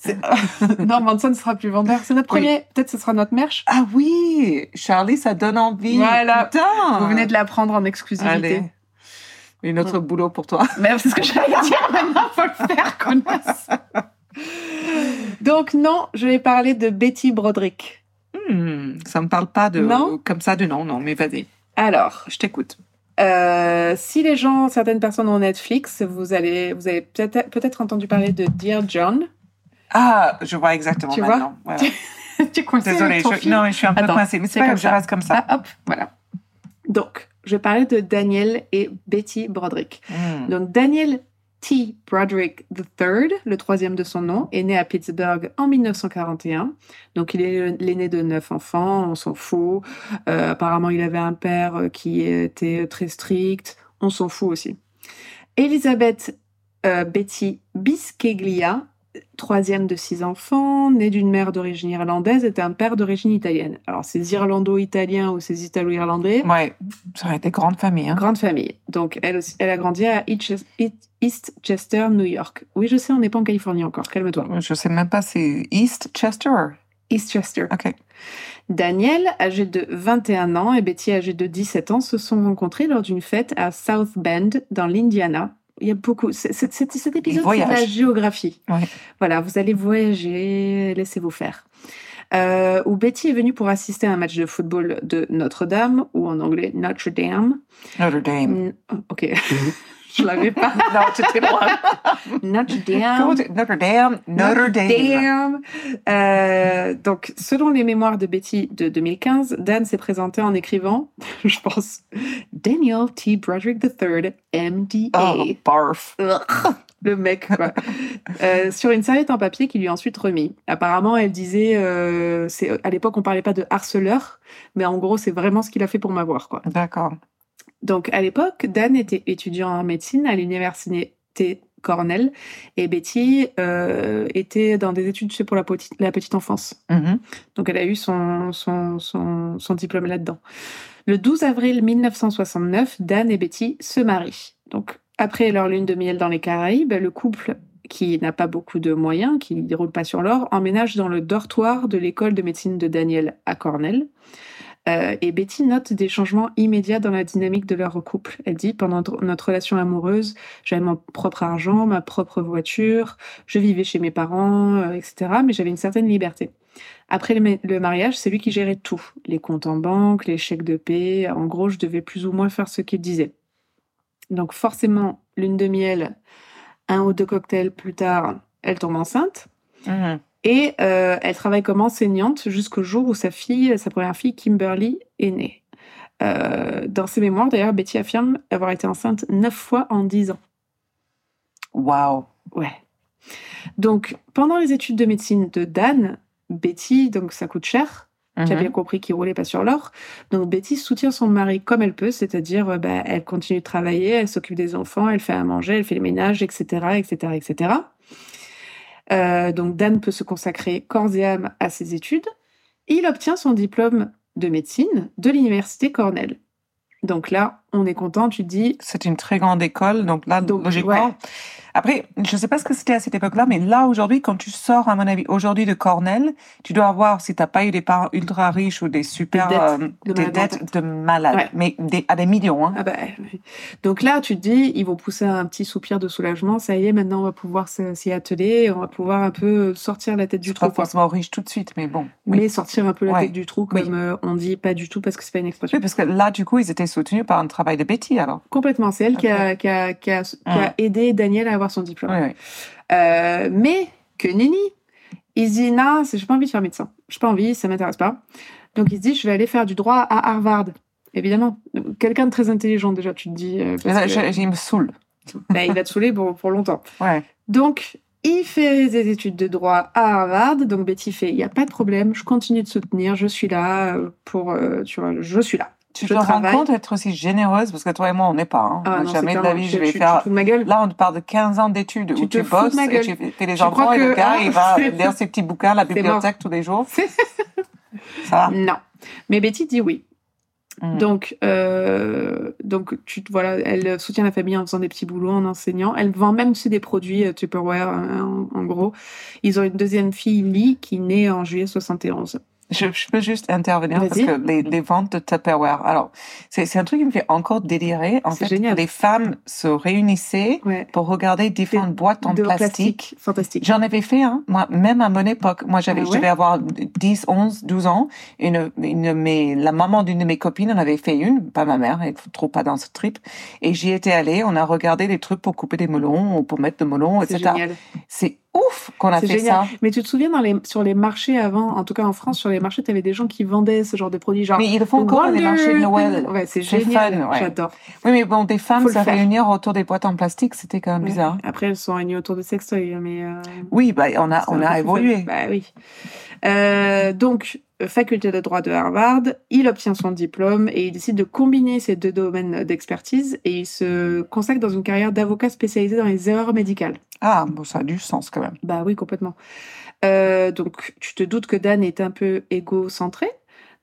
S2: non, Manson sera plus vendeur. C'est notre
S1: Oui.
S2: premier. Peut-être ce sera notre merch.
S1: Ah oui, Charlie, ça donne envie.
S2: Voilà.
S1: Putain.
S2: Vous venez de l'apprendre en exclusivité.
S1: Allez. Une autre boulot pour toi.
S2: Mais c'est ce que j'allais dire. Maintenant, faut le faire, connasse. Donc non, je vais parler de Betty Broderick.
S1: Hmm, ça me parle pas de
S2: Non?
S1: comme ça de nom, non, mais vas-y,
S2: Alors,
S1: je t'écoute.
S2: Euh, si les gens, certaines personnes ont Netflix, vous allez, vous avez peut-être peut-être entendu parler de Dear John.
S1: Ah, je vois exactement
S2: Tu
S1: maintenant. Voilà.
S2: tu es coincé
S1: Désolée, je, non, je suis un peu
S2: Attends,
S1: coincée, mais
S2: c'est
S1: pas
S2: comme
S1: grave, je reste comme ça.
S2: Ah, hop, voilà. Donc, je parler de Daniel et Betty Broderick.
S1: Hmm.
S2: Donc, Daniel T. Broderick III, le troisième de son nom, est né à Pittsburgh en 1941. Donc, il est l'aîné de neuf enfants, on s'en fout. Euh, apparemment, il avait un père euh, qui était très strict, on s'en fout aussi. Elisabeth euh, Betty Bisceglia, troisième de six enfants, née d'une mère d'origine irlandaise et d'un père d'origine italienne. Alors, ces irlando-italiens ou ces italo-irlandais,
S1: Ouais, ça aurait été grande famille. Hein.
S2: Grande famille. Donc, elle, aussi, elle a grandi à Eastchester, New York. Oui, je sais, on n'est pas en Californie encore. Calme-toi.
S1: Je sais même pas si East Chester?
S2: Eastchester.
S1: Ok.
S2: Daniel, âgé de 21 ans, et Betty, âgée de 17 ans, se sont rencontrés lors d'une fête à South Bend, dans l'Indiana. Il y a beaucoup. cet épisode, c'est de la géographie.
S1: Ouais.
S2: Voilà, vous allez voyager, laissez-vous faire. euh, où Betty est venue pour assister à un match de football de Notre-Dame, ou en anglais Notre Dame.
S1: Notre Dame.
S2: Mm, Ok, je l'avais pas.
S1: non, c'était loin.
S2: Notre Dame.
S1: Notre Dame. Notre Dame.
S2: Euh, donc, selon les mémoires de Betty de 2015, Dan s'est présenté en écrivant, je pense, Daniel T. Broderick III, MDA.
S1: Oh, barf.
S2: Le mec, quoi. Euh, sur une serviette en papier qu'il lui a ensuite remis. Apparemment, elle disait, euh, c'est à l'époque on parlait pas de harceleur, mais en gros c'est vraiment ce qu'il a fait pour m'avoir, quoi.
S1: D'accord.
S2: Donc à l'époque, Dan était étudiant en médecine à l'université Cornell et Betty euh, était dans des études pour la petite, la petite enfance.
S1: Mhm.
S2: Donc elle a eu son, son, son, son diplôme là-dedans. Le 12 avril 1969, Dan et Betty se marient. Donc après leur lune de miel dans les Caraïbes, le couple qui n'a pas beaucoup de moyens, qui ne roule pas sur l'or, emménage dans le dortoir de l'école de médecine de Daniel à Cornell. Euh, et Betty note des changements immédiats dans la dynamique de leur couple. Elle dit Pendant notre relation amoureuse, j'avais mon propre argent, ma propre voiture, je vivais chez mes parents, euh, etc. Mais j'avais une certaine liberté. Après le, ma- le mariage, c'est lui qui gérait tout les comptes en banque, les chèques de paie. En gros, je devais plus ou moins faire ce qu'il disait. Donc, forcément, lune de miel, un ou deux cocktails plus tard, elle tombe enceinte.
S1: Mhm.
S2: Et euh, elle travaille comme enseignante jusqu'au jour où sa fille, sa première fille, Kimberly, est née. Euh, dans ses mémoires, d'ailleurs, Betty affirme avoir été enceinte neuf fois en dix ans.
S1: Wow.
S2: Ouais. Donc, pendant les études de médecine de Dan, Betty, donc ça coûte cher, tu as bien compris qu'il roulait pas sur l'or. Donc, Betty soutient son mari comme elle peut, c'est-à-dire, euh, bah, elle continue de travailler, elle s'occupe des enfants, elle fait à manger, elle fait le ménage, etc., etc., etc. Euh, donc, Dan peut se consacrer corps et âme à ses études. Il obtient son diplôme de médecine de l'université Cornell. Donc là, on est content, tu te dis,
S1: C'est une très grande école, donc là,
S2: Donc,
S1: logiquement.
S2: ouais.
S1: Après, je ne sais pas ce que c'était à cette époque-là, mais là, aujourd'hui, quand tu sors, à mon avis, aujourd'hui de Cornell, tu dois avoir, si tu n'as pas eu des parents ultra riches ou des super.
S2: Des dettes
S1: euh,
S2: de
S1: dettes malades,
S2: Ouais.
S1: mais des, à des millions. Hein.
S2: Ah bah, donc là, tu te dis, ils vont pousser un petit soupir de soulagement. Ça y est, maintenant, on va pouvoir s'y atteler. On va pouvoir un peu sortir la tête du trou.
S1: pas forcément riche tout de suite, mais bon. Oui.
S2: Mais sortir un peu la
S1: Ouais.
S2: tête du trou, comme
S1: Oui.
S2: euh, on dit pas du tout parce que c'est pas une expression.
S1: Oui, parce que là, du coup, ils étaient soutenus par un travail de Betty, alors.
S2: Complètement. C'est elle qui, a, qui, a, qui, a, qui a aidé Daniel à avoir son diplôme. Euh, mais que nenni, il se dit, non, c'est- j'ai pas envie de faire médecin. J'ai pas envie, ça m'intéresse pas. Donc il se dit, je vais aller faire du droit à Harvard. Évidemment, quelqu'un de très intelligent déjà, tu te dis. euh, parce que,
S1: Je- je- Il me saoule.
S2: bah, il va te saouler pour, pour longtemps. Donc, il fait des études de droit à Harvard. Donc, Betty fait, il n'y a pas de problème, je continue de soutenir, je suis là euh, pour, euh, tu vois, je suis là.
S1: Tu
S2: Je
S1: te rends compte d'être aussi généreuse, parce que toi et moi, on n'est pas. Hein.
S2: Ah, non,
S1: Jamais de la vie, je vais
S2: tu-
S1: faire.
S2: ma gueule.
S1: Là, on te parle de 15 ans d'études
S2: Tu
S1: où tu bosses et tu fais les enfants et le gars, il va lire ses petits bouquins à la bibliothèque tous les jours. Ça va?
S2: Non. Mais Betty dit oui.
S1: Mm.
S2: Donc, euh, donc tu, voilà, elle soutient la famille en faisant des petits boulots, en enseignant. Elle vend même tu sais, des produits euh, Tupperware, hein, en, en gros. Ils ont une deuxième fille, Lee, qui naît en juillet 71.
S1: Je, je peux juste intervenir parce que les, les ventes de Tupperware, alors, c'est un truc qui me fait encore délirer. En fait,
S2: génial.
S1: les femmes se réunissaient
S2: Ouais.
S1: pour regarder différentes boîtes en
S2: De
S1: plastique.
S2: Fantastique.
S1: J'en avais fait, hein, moi, même à mon époque. Moi, j'avais,
S2: Ah
S1: je
S2: ouais?
S1: devais avoir 10, 11, 12 ans. Une, une mes, la maman d'une de mes copines en avait fait une, pas ma mère, elle trop pas dans ce trip. Et j'y étais allée, on a regardé des trucs pour couper des melons, ou pour mettre des melons,
S2: C'est
S1: etc.
S2: génial.
S1: C'est ouf qu'on a fait
S2: génial.
S1: ça.
S2: Mais tu te souviens, dans les, sur les marchés avant, en tout cas en France, sur les marchés, tu avais des gens qui vendaient ce genre de produits. Genre,
S1: Mais ils le font encore dans les marchés de Noël.
S2: Ouais, c'est génial.
S1: fun, ouais.
S2: J'adore.
S1: Oui, mais bon, des femmes
S2: Faut
S1: se réunir autour des boîtes en plastique, c'était quand même
S2: Ouais.
S1: bizarre.
S2: Après, elles sont réunies autour de sextoys, mais. euh,
S1: Oui, bah, on a, on a évolué.
S2: Bah oui. Euh, donc, faculté de droit de Harvard, il obtient son diplôme et il décide de combiner ces deux domaines d'expertise et il se consacre dans une carrière d'avocat spécialisé dans les erreurs médicales.
S1: Ah, bon, ça a du sens quand même.
S2: Bah oui, complètement. Euh, donc, tu te doutes que Dan est un peu égocentré.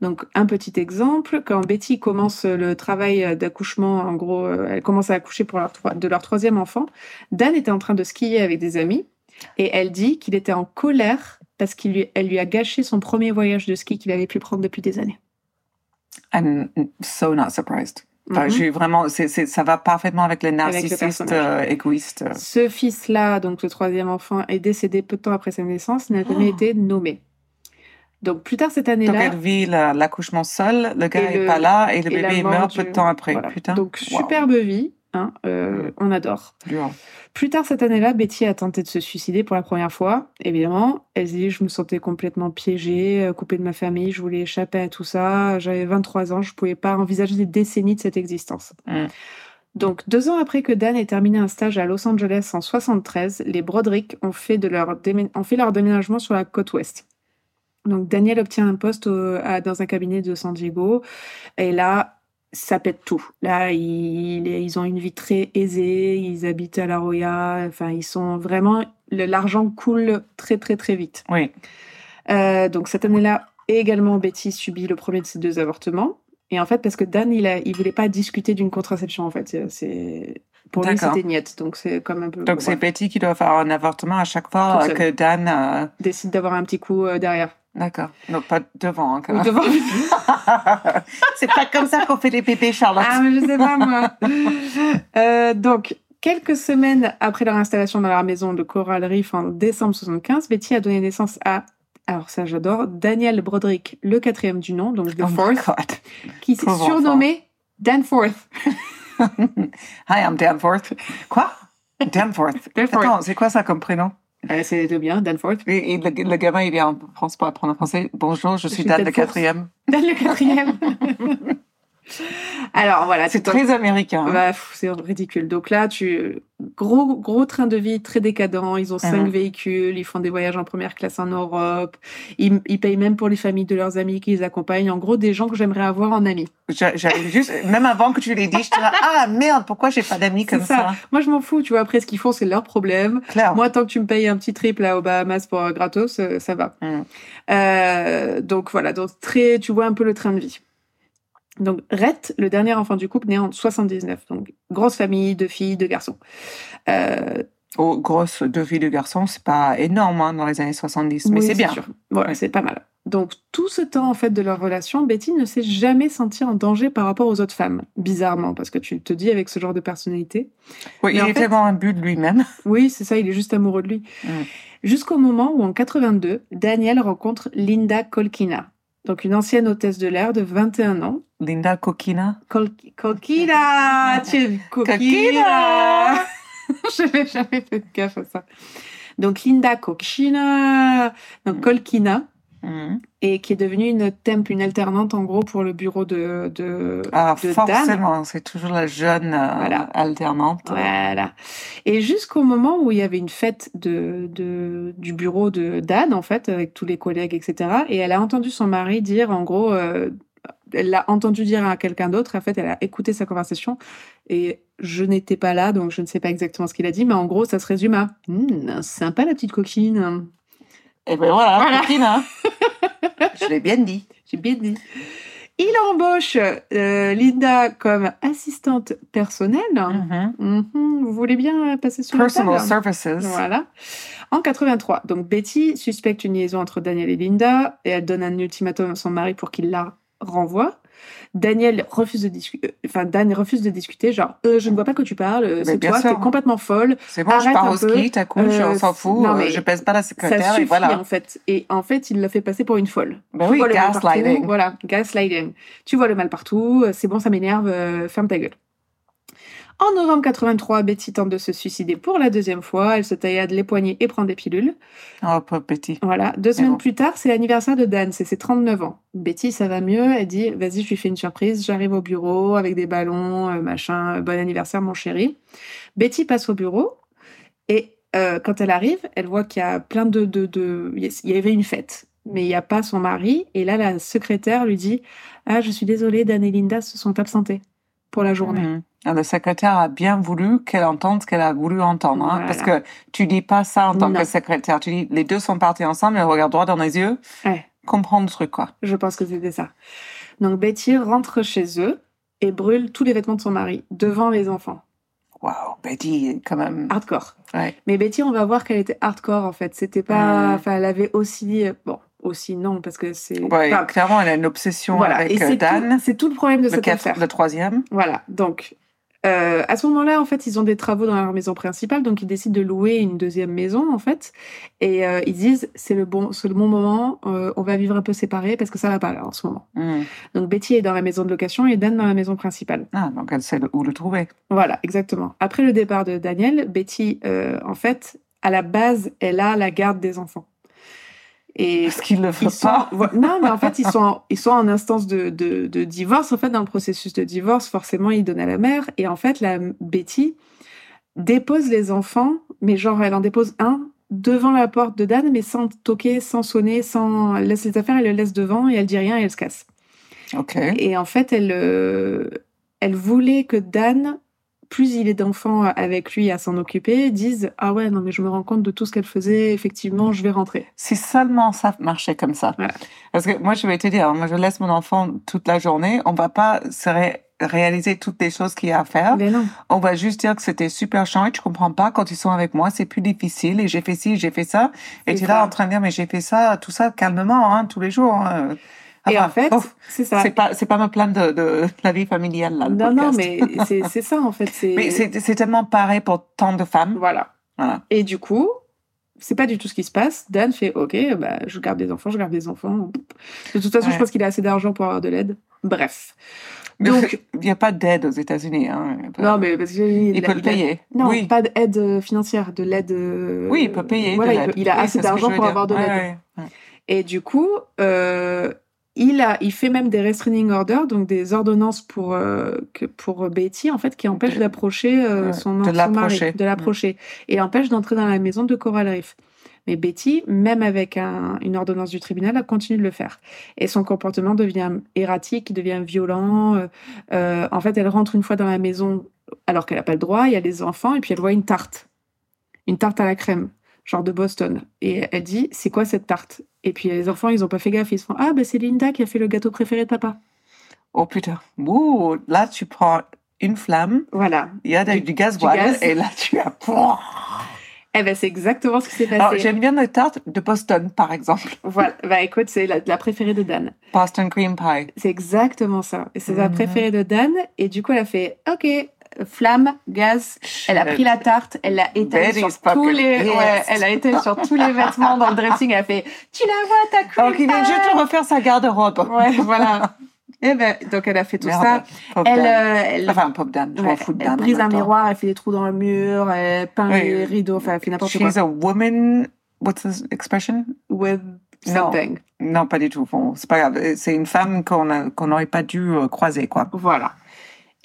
S2: Donc, un petit exemple, quand Betty commence le travail d'accouchement, en gros, euh, elle commence à accoucher pour leur troi- de leur troisième enfant, Dan était en train de skier avec des amis et elle dit qu'il était en colère parce qu'elle lui, elle lui a gâché son premier voyage de ski qu'il avait pu prendre depuis des années.
S1: I'm so not surprised. Enfin, j'ai vraiment, ça va parfaitement avec les
S2: le
S1: narcissistes euh, égoïstes.
S2: Ce fils-là, donc le troisième enfant, est décédé peu de temps après sa naissance, n'a jamais
S1: Oh.
S2: été nommé. Donc plus tard cette
S1: Donc
S2: année-là,
S1: elle vit la- l'accouchement seul, le gars
S2: Et
S1: est
S2: le-
S1: pas là et le
S2: et
S1: bébé meurt peu de temps après.
S2: voilà.
S1: Putain.
S2: donc
S1: Wow.
S2: superbe vie, hein, euh, on adore. Plus tard cette année-là, Betty a tenté de se suicider pour la première fois. Évidemment, elle dit je me sentais complètement piégée, euh, coupée de ma famille, je voulais échapper à tout ça. J'avais 23 ans, je pouvais pas envisager des décennies de cette existence.
S1: Mm.
S2: Donc deux ans après que Dan ait terminé un stage à Los Angeles en 73, les Broderick ont fait, de leur, démé- ont fait leur déménagement sur la côte ouest. Donc Daniel obtient un poste au- à- dans un cabinet de San Diego et là ça pète tout. Là ils, ils ont une vie très aisée, ils habitent à La Jolla, enfin ils sont vraiment l'argent coule très très très vite.
S1: Oui.
S2: Euh, donc cette année-là, également Betty subit le premier de ses deux avortements. Et en fait, parce que Dan, il, a, il voulait pas discuter d'une contraception, en fait. Euh, C'est pour lui, c'était niette. Donc c'est comme un peu.
S1: Donc c'est. Betty qui doit faire un avortement à chaque fois que Dan. euh,
S2: décide d'avoir un petit coup derrière.
S1: D'accord. Non, pas devant. hein, quand
S2: Ou
S1: même.
S2: devant.
S1: c'est pas comme ça qu'on fait les bébés, Charlotte.
S2: ah, mais je sais pas moi. Euh, donc. Quelques semaines après leur installation dans leur maison de Coral Reef en décembre 75, Betty a donné naissance à, alors ça j'adore, Daniel Broderick, le quatrième du nom, donc the
S1: Oh
S2: fourth, qui s'est surnommé Danforth.
S1: Hi, I'm Danforth. Quoi? Danforth.
S2: Danforth.
S1: Attends, c'est quoi ça comme prénom?
S2: Euh, c'est de bien, Danforth.
S1: Et, et le, le gamin, il est en France pour apprendre le français. Bonjour, je suis
S2: suis
S1: Dan le quatrième.
S2: Dan le quatrième. Alors voilà,
S1: C'est très américain. hein.
S2: Bah, c'est ridicule. Donc là, tu gros gros train de vie très décadent. Ils ont cinq
S1: Mhm.
S2: véhicules. Ils font des voyages en première classe en Europe. Ils, ils payent même pour les familles de leurs amis qui les accompagnent. En gros, des gens que j'aimerais avoir en amis.
S1: J'avais juste, même avant que tu l'aies dit, je te dis, ah merde, pourquoi j'ai pas d'amis comme
S2: ça.
S1: ça?
S2: Moi, je m'en fous. Tu vois, après, ce qu'ils font, c'est leur problème.
S1: Claire.
S2: Moi, tant que tu me payes un petit trip là aux Bahamas pour euh, gratos, euh, ça va.
S1: Mm.
S2: Euh, donc voilà, donc très, tu vois un peu le train de vie. Donc Rhett, le dernier enfant du couple, né en 79. Donc grosse famille, deux filles, deux garçons. Euh,
S1: Oh, grosse deux filles de garçons, c'est pas énorme hein, dans les années 70, mais c'est bien.
S2: sûr. Voilà, c'est pas mal. Donc tout ce temps en fait de leur relation, Betty ne s'est jamais sentie en danger par rapport aux autres femmes. Bizarrement, parce que tu te dis avec ce genre de personnalité.
S1: Oui,
S2: Mais
S1: il est
S2: fait-
S1: tellement imbu de lui-même.
S2: Oui, c'est ça, il est juste amoureux de lui.
S1: Mm.
S2: Jusqu'au moment où, en 82, Daniel rencontre Linda Kolkina, donc une ancienne hôtesse de l'air de 21 ans.
S1: Linda Coquina.
S2: Es
S1: Coquina
S2: Kolkina Je n'avais jamais fait gaffe à ça. Donc Linda Kolkina, donc
S1: Mm. Mhm.
S2: et qui est devenue une temp, une alternante en gros pour le bureau de, de,
S1: Ah,
S2: de
S1: forcément, c'est toujours la jeune euh,
S2: Voilà.
S1: alternante.
S2: Voilà. Et jusqu'au moment où il y avait une fête de, de, du bureau de Dan, en fait, avec tous les collègues, etc. Et elle a entendu son mari dire, en gros, euh, elle l'a entendu dire à quelqu'un d'autre. En fait, elle a écouté sa conversation. Et je n'étais pas là, donc je ne sais pas exactement ce qu'il a dit. Mais en gros, ça se résume à Hum, sympa la petite coquine.
S1: Et ben voilà,
S2: Voilà.
S1: Coquina. je l'ai bien dit.
S2: J'ai bien dit. Il embauche euh, Linda comme assistante personnelle.
S1: Mhm.
S2: Mhm, vous voulez bien passer sur la
S1: Personal
S2: table?
S1: services.
S2: Voilà. En 83, donc Betty suspecte une liaison entre Daniel et Linda et elle donne un ultimatum à son mari pour qu'il la renvoie. Daniel refuse de discuter, enfin Dan refuse de discuter, genre Euh, je ne vois pas que tu parles, euh, c'est toi, t'es complètement folle.
S1: C'est bon, je
S2: Arrête
S1: pars
S2: un
S1: au ski, t'as cool, je-
S2: Euh,
S1: on s'en fout,
S2: non,
S1: euh,
S2: mais
S1: je pèse pas la
S2: Ça
S1: secrétaire
S2: suffit
S1: et voilà.
S2: en fait. Et en fait, il l'a fait passer pour une folle.
S1: Ben
S2: Tu
S1: oui,
S2: vois le mal partout,
S1: gaslighting.
S2: Voilà, gaslighting. Tu vois le mal partout, euh, c'est bon, ça m'énerve, euh, ferme ta gueule. En novembre 83, Betty tente de se suicider pour la deuxième fois. Elle se taillade les poignets et prend des pilules.
S1: Oh, pauvre petit.
S2: Voilà, deux semaines
S1: bon.
S2: plus tard, c'est l'anniversaire de Dan, c'est ses 39 ans. Betty, ça va mieux, elle dit, vas-y, je lui fais une surprise, j'arrive au bureau avec des ballons, euh, machin, euh, bon anniversaire mon chéri. Betty passe au bureau et euh, quand elle arrive, elle voit qu'il y a plein de... de, de... Il y avait une fête, mais il n'y a pas son mari. Et là, la secrétaire lui dit, ah, je suis désolée, Dan et Linda se sont absentés pour la journée.
S1: Mhm. Ah, Le secrétaire a bien voulu qu'elle entende ce qu'elle a voulu entendre. hein,
S2: Voilà.
S1: Parce que tu dis pas ça en tant
S2: Non.
S1: que secrétaire. Tu dis, les deux sont partis ensemble, elle regarde droit dans les yeux.
S2: Ouais.
S1: Comprends le truc, quoi.
S2: Je pense que c'était ça. Donc Betty rentre chez eux et brûle tous les vêtements de son mari devant les enfants.
S1: Waouh, Betty, quand même.
S2: hardcore.
S1: Ouais.
S2: Mais Betty, on va voir qu'elle était hardcore en fait. C'était pas,
S1: Mm.
S2: enfin, elle avait aussi, bon, aussi non parce que c'est.
S1: Ouais,
S2: enfin,
S1: clairement, elle a une obsession
S2: voilà.
S1: avec
S2: Et
S1: euh,
S2: c'est
S1: Dan,
S2: tout, c'est tout le problème de
S1: le,
S2: cette
S1: quatre-
S2: affaire.
S1: le troisième.
S2: Voilà. Donc, Euh, à ce moment-là, en fait, ils ont des travaux dans leur maison principale, donc ils décident de louer une deuxième maison, en fait. Et euh, ils disent, c'est le bon, c'est le bon moment, euh, on va vivre un peu séparés parce que ça va pas là en ce moment.
S1: Hmm.
S2: Donc Betty est dans la maison de location et Dan dans la maison principale.
S1: Ah, donc elle sait où le trouver.
S2: Voilà, exactement. Après le départ de Daniel, Betty, en fait, à la base, elle a la garde des enfants. Et
S1: Parce qu'il le fait
S2: ils sont,
S1: pas.
S2: non, mais en fait, ils sont, en, ils sont en instance de, de, de divorce. En fait, dans le processus de divorce, forcément, ils donnent à la mère. Et en fait, la Betty dépose les enfants, mais genre, elle en dépose un devant la porte de Dan, mais sans toquer, sans sonner, sans elle laisse les affaires, elle le laisse devant et elle dit rien et elle se casse.
S1: Ok.
S2: Et en fait, elle, euh, elle voulait que Dan, plus il est d'enfants avec lui à s'en occuper, dise Ah ouais, non, mais je me rends compte de tout ce qu'elle faisait, effectivement, je vais rentrer.
S1: Si seulement ça marchait comme ça.
S2: Voilà.
S1: Parce que moi, je vais te dire, moi, je laisse mon enfant toute la journée. On va pas se ré- réaliser toutes les choses qu'il y a à faire.
S2: Mais non.
S1: On va juste dire que c'était super chiant et tu comprends pas quand ils sont avec moi, c'est plus difficile et j'ai fait ci, j'ai fait ça. Et
S2: C'est
S1: tu es là en train de dire, mais j'ai fait ça, tout ça calmement, hein, tous les jours. hein.
S2: Et
S1: Enfin,
S2: en fait,
S1: ouf,
S2: c'est ça.
S1: c'est pas, c'est pas me plaindre de, de la vie familiale, là. le
S2: Non, non, mais c'est c'est ça, en fait.
S1: Mais c'est tellement pareil pour tant de femmes.
S2: Voilà.
S1: Voilà.
S2: Et du coup, c'est pas du tout ce qui se passe. Dan fait Ok, bah, je garde des enfants, je garde des enfants. De toute façon,
S1: Ouais.
S2: je pense qu'il a assez d'argent pour avoir de l'aide. Bref. Donc-
S1: il n'y a pas d'aide aux États-Unis. Hein.
S2: Non, mais parce qu'il
S1: il peut le payer.
S2: Non,
S1: oui.
S2: pas d'aide euh, financière, de l'aide. euh,
S1: Oui, il peut payer.
S2: Voilà,
S1: de
S2: il, peut-
S1: l'aide.
S2: il a
S1: Oui,
S2: assez
S1: que
S2: d'argent pour avoir de l'aide.
S1: ouais, ouais.
S2: Et du coup, euh, il, a, il fait même des restraining orders, donc des ordonnances pour, euh, que, pour Betty, en fait, qui empêchent d'approcher euh, son,
S1: de
S2: son mari, de l'approcher, et empêche d'entrer dans la maison de Coral Reef. Mais Betty, même avec un- une ordonnance du tribunal, elle continue de le faire. Et son comportement devient erratique, devient violent. euh, en fait, elle rentre une fois dans la maison alors qu'elle n'a pas le droit, il y a les enfants, et puis elle voit une tarte. Une tarte à la crème, genre de Boston. Et elle dit, c'est quoi cette tarte? Et puis les enfants, ils n'ont pas fait gaffe, ils se font, ah, ben c'est Linda qui a fait le gâteau préféré de papa.
S1: Oh putain. Ouh, là, tu prends une flamme,
S2: Voilà.
S1: il y a
S2: Du-
S1: du,
S2: gaz.
S1: et là, tu as.
S2: Eh ben c'est exactement ce qui s'est
S1: Alors,
S2: passé.
S1: j'aime bien les tartes de Boston, par exemple.
S2: Voilà. Bah écoute, c'est la, la préférée de Dan.
S1: Boston cream pie.
S2: C'est exactement ça. C'est la
S1: Mhm.
S2: préférée de Dan. Et du coup, elle a fait, ok, flamme, gaz. Elle a pris la tarte, elle l'a étalée sur tous les,
S1: Yes.
S2: ouais, elle a étalé sur tous les vêtements dans le dressing. Elle a fait, tu la vois ta cream
S1: Alors qu'il vient juste de refaire sa garde-robe.
S2: Ouais, voilà. Et ben, donc elle a fait tout
S1: Merde.
S2: ça. Elle, euh, elle,
S1: Enfin, je
S2: ouais,
S1: fous de
S2: elle brise un
S1: temps.
S2: miroir, elle fait des trous dans le mur, elle peint
S1: Oui.
S2: les rideaux, enfin, elle fait n'importe quoi.
S1: She's a woman. What's the expression?
S2: With
S1: Non.
S2: something.
S1: Non, pas du tout. Bon, c'est pas grave. C'est une femme qu'on a- qu'on n'aurait pas dû euh, croiser, quoi.
S2: Voilà.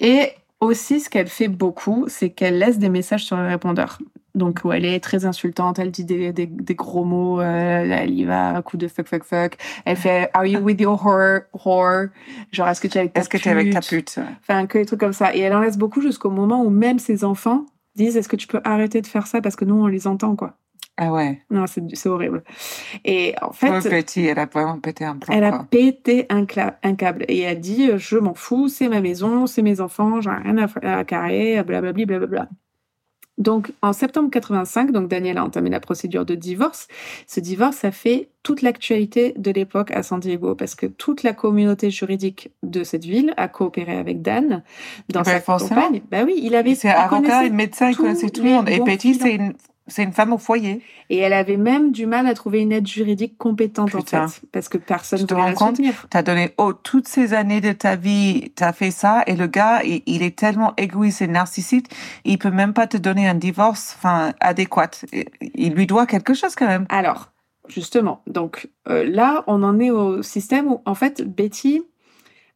S2: Et aussi, ce qu'elle fait beaucoup, c'est qu'elle laisse des messages sur le répondeur. Donc, où elle est très insultante, elle dit des, des, des gros mots, euh, elle y va à coup de fuck, fuck, fuck. Elle fait Are you with your whore? whore? Genre, est-ce que tu es avec ta
S1: Est-ce que tu es avec ta
S2: pute?
S1: pute?
S2: Enfin, que des trucs comme ça. Et elle en laisse beaucoup jusqu'au moment où même ses enfants disent Est-ce que tu peux arrêter de faire ça parce que nous, on les entend, quoi?
S1: Ah ouais.
S2: Non, c'est horrible. Et en fait,
S1: Betty, elle a vraiment pété un plomb,
S2: elle a pété un, un câble et elle dit euh, Je m'en fous, c'est ma maison, c'est mes enfants, j'en ai rien à, à carrer, blablabla. blablabla. Donc, en septembre 85, donc Daniel a entamé la procédure de divorce. Ce divorce a fait toute l'actualité de l'époque à San Diego parce que toute la communauté juridique de cette ville a coopéré avec Dan dans
S1: Ben,
S2: sa
S1: forcément.
S2: campagne. Bah oui, il avait
S1: C'est avocat médecin, il connaissait tout le monde. Et
S2: filons.
S1: c'est une, c'est une femme au foyer.
S2: Et elle avait même du mal à trouver une aide juridique compétente
S1: Putain.
S2: en fait, parce que personne ne
S1: te
S2: voulait la
S1: compte
S2: soutenir.
S1: T'as donné oh, toutes ces années de ta vie, t'as fait ça, et le gars, il, il est tellement égoïste et narcissique, il peut même pas te donner un divorce, enfin, adéquat. Il lui doit quelque chose quand même.
S2: Alors, justement, donc euh, là, on en est au système où, en fait, Betty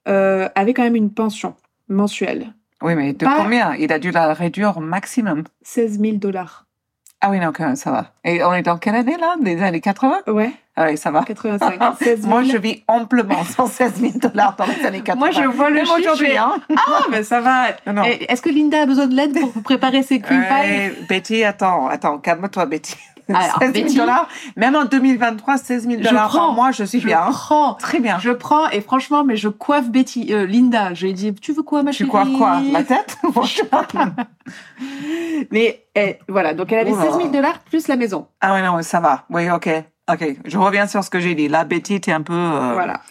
S2: euh, avait quand même une pension mensuelle,
S1: Oui, mais de
S2: Pas-
S1: combien? Il a dû la réduire au maximum.
S2: 16 000 dollars.
S1: Ah oui, non, quand même, ça va. Et on est dans quelle année là? Des années 80
S2: Ouais,
S1: Ah oui, ça va.
S2: 85. 16 000.
S1: Moi, je vis amplement sans 16 000 dollars dans les années 80.
S2: Moi, je vois le
S1: Même
S2: chiffre,
S1: aujourd'hui, hein.
S2: Ah, mais ça va. Est-ce que Linda a besoin de l'aide pour préparer ses cream pies?
S1: Ouais, Betty, attends, attends, calme-toi, Betty.
S2: Alors,
S1: 16 000
S2: Betty-
S1: dollars, même en 2023, 16 000
S2: Je
S1: dollars par mois, je suis
S2: Je
S1: bien.
S2: prends.
S1: Très bien.
S2: Je prends et franchement, mais je coiffe Betty, euh, Linda. Je lui ai dit, tu veux quoi, ma
S1: Tu
S2: chérie
S1: crois quoi? La tête?
S2: Mais eh, voilà, donc elle avait
S1: Oula.
S2: 16 000 dollars plus la maison.
S1: Ah oui, non, ça va. Oui, ok. Ok, je reviens sur ce que j'ai dit. Là, Betty, t'es un peu... euh,
S2: Voilà.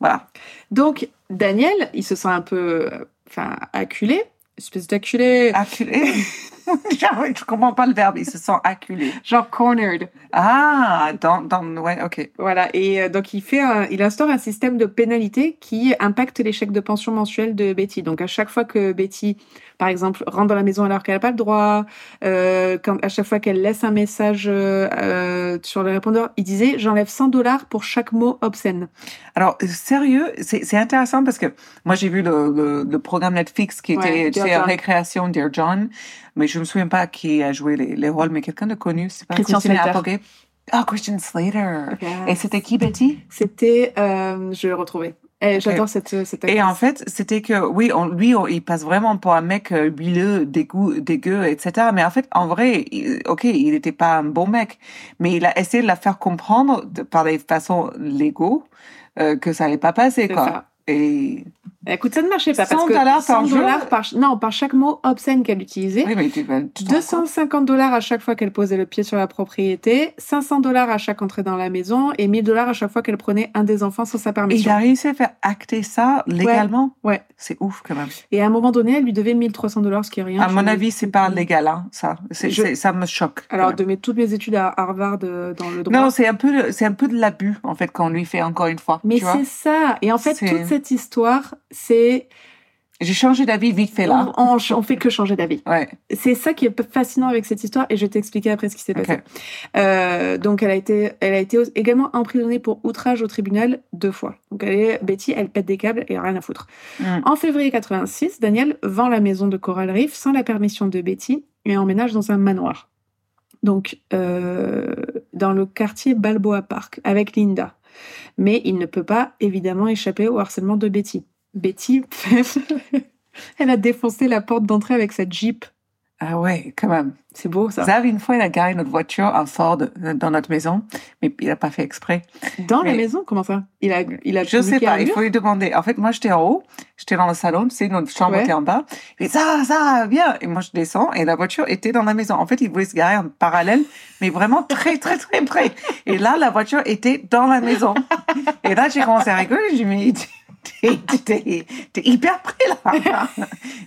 S1: Voilà.
S2: Donc, Daniel, il se sent un peu euh, enfin, acculé. espèce d'acculé.
S1: Acculé? je comprends pas le verbe, il se sent acculé.
S2: Genre cornered.
S1: Ah, dans, dans, ouais, ok.
S2: Voilà, et euh, donc il fait, un- il instaure un système de pénalité qui impacte les chèques de pension mensuels de Betty. Donc à chaque fois que Betty, par exemple, rentre dans la maison alors qu'elle n'a pas le droit, euh, quand à chaque fois qu'elle laisse un message euh, sur le répondeur, il disait j'enlève 100 dollars pour chaque mot obscène.
S1: Alors, sérieux, c'est intéressant parce que moi, j'ai vu le, le, le programme Netflix qui
S2: Ouais,
S1: était, tu
S2: Dear John.
S1: Récréation Dear John, mais je me souviens pas qui a joué les, les rôles, mais quelqu'un de connu, c'est pas
S2: Christian
S1: Christina
S2: Slater.
S1: Ah, Christian Slater. Et c'était qui, Betty?
S2: C'était, euh, je vais retrouver. Eh, J'adore cette, cette
S1: Et en fait, c'était que, oui, on, lui, on- il passe vraiment pour un mec euh, huileux, dégoût, dégueu, etc. Mais en fait, en vrai, il- ok, il n'était pas un bon mec, mais il a essayé de la faire comprendre de- par des façons légaux euh, que ça allait pas passer, quoi.
S2: ça.
S1: Et
S2: Écoute, ça ne marchait pas.
S1: 100
S2: parce que
S1: dollars
S2: 100
S1: par jour
S2: dollars par, non, par chaque mot obscène qu'elle utilisait.
S1: oui, mais tu, tu t'en rends compte
S2: 250 dollars à chaque fois qu'elle posait le pied sur la propriété, 500 dollars à chaque entrée dans la maison et 1000 dollars à chaque fois qu'elle prenait un des enfants sans sa
S1: Et il
S2: permission.
S1: a réussi à faire acter ça légalement?
S2: ouais.
S1: C'est ouf quand même.
S2: Et à un moment donné, elle lui devait 1300 dollars, ce qui est rien.
S1: à mon avis, c'est pas légal, hein, ça.
S2: Je-
S1: ça me choque.
S2: Alors, de mes, toutes mes études à Harvard euh, dans le droit.
S1: Non, c'est un peu, c'est un peu de l'abus en fait qu'on lui fait encore une fois.
S2: mais c'est ça. Et en fait, toute cette histoire, c'est.
S1: J'ai changé d'avis vite fait là.
S2: On, on, on fait que changer d'avis.
S1: Ouais.
S2: C'est ça qui est fascinant avec cette histoire et je vais t'expliquer après ce qui s'est passé. Euh, donc elle a été, elle a été également emprisonnée pour outrage au tribunal deux fois. Donc elle est, Betty, elle pète des câbles et rien à foutre.
S1: Mm.
S2: En février 86, Daniel vend la maison de Coral Reef sans la permission de Betty et emménage dans un manoir. Donc euh, dans le quartier Balboa Park avec Linda. Mais il ne peut pas évidemment échapper au harcèlement de Betty. Betty, elle a défoncé la porte d'entrée avec sa Jeep.
S1: Ah ouais, quand même.
S2: C'est beau ça.
S1: Xav, une fois, il a garé notre voiture, un Ford, euh, dans notre maison, mais il a pas fait exprès.
S2: Dans la
S1: Mais-
S2: maison Comment ça? Il a, il a
S1: Je sais pas, il faut lui demander. En fait, moi, j'étais en haut, j'étais dans le salon, tu sais, notre chambre
S2: Ouais.
S1: était en bas. Et ça, ça, viens. Et moi, je descends et la voiture était dans la maison. En fait, il voulait se garer en parallèle, mais vraiment très, très, très près. Et là, la voiture était dans la maison. Et là, j'ai commencé à rigoler. J'ai dit, t'es, t'es, t'es- t'es hyper près là.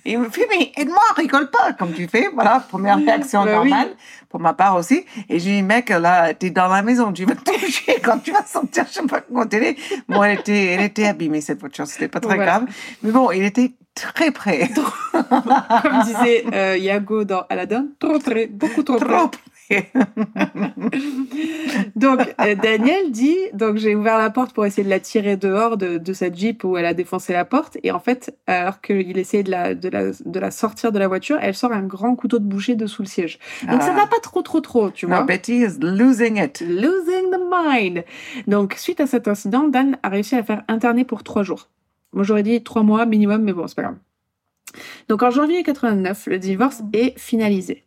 S1: Et il me fait, mais aide-moi, rigole pas, comme tu fais. Voilà, première réaction
S2: Bah oui.
S1: normale, pour ma part aussi. Et j'ai dit, mec, là, t'es dans la maison, tu vas toucher quand tu vas sortir, je sais pas comment télé. Bon, elle était, elle était abîmée, cette voiture, c'était pas très
S2: Voilà.
S1: grave. Mais bon, il était très près.
S2: Comme disait euh, Yago dans Aladdin, trop près, beaucoup trop.
S1: Trop près.
S2: Donc euh, Daniel dit, donc j'ai ouvert la porte pour essayer de la tirer dehors de, de sa Jeep où elle a défoncé la porte. Et en fait, alors qu'il essayait de la, de, la, de la sortir de la voiture, elle sort un grand couteau de boucher dessous le siège. Donc ça
S1: Ah.
S2: va pas trop trop trop, tu vois.
S1: Non, Betty is losing it.
S2: Losing the mind. Donc, suite à cet incident, Dan a réussi à la faire interner pour trois jours. Moi, j'aurais dit trois mois minimum, mais bon, c'est pas grave. Donc, en janvier 89, le divorce est finalisé.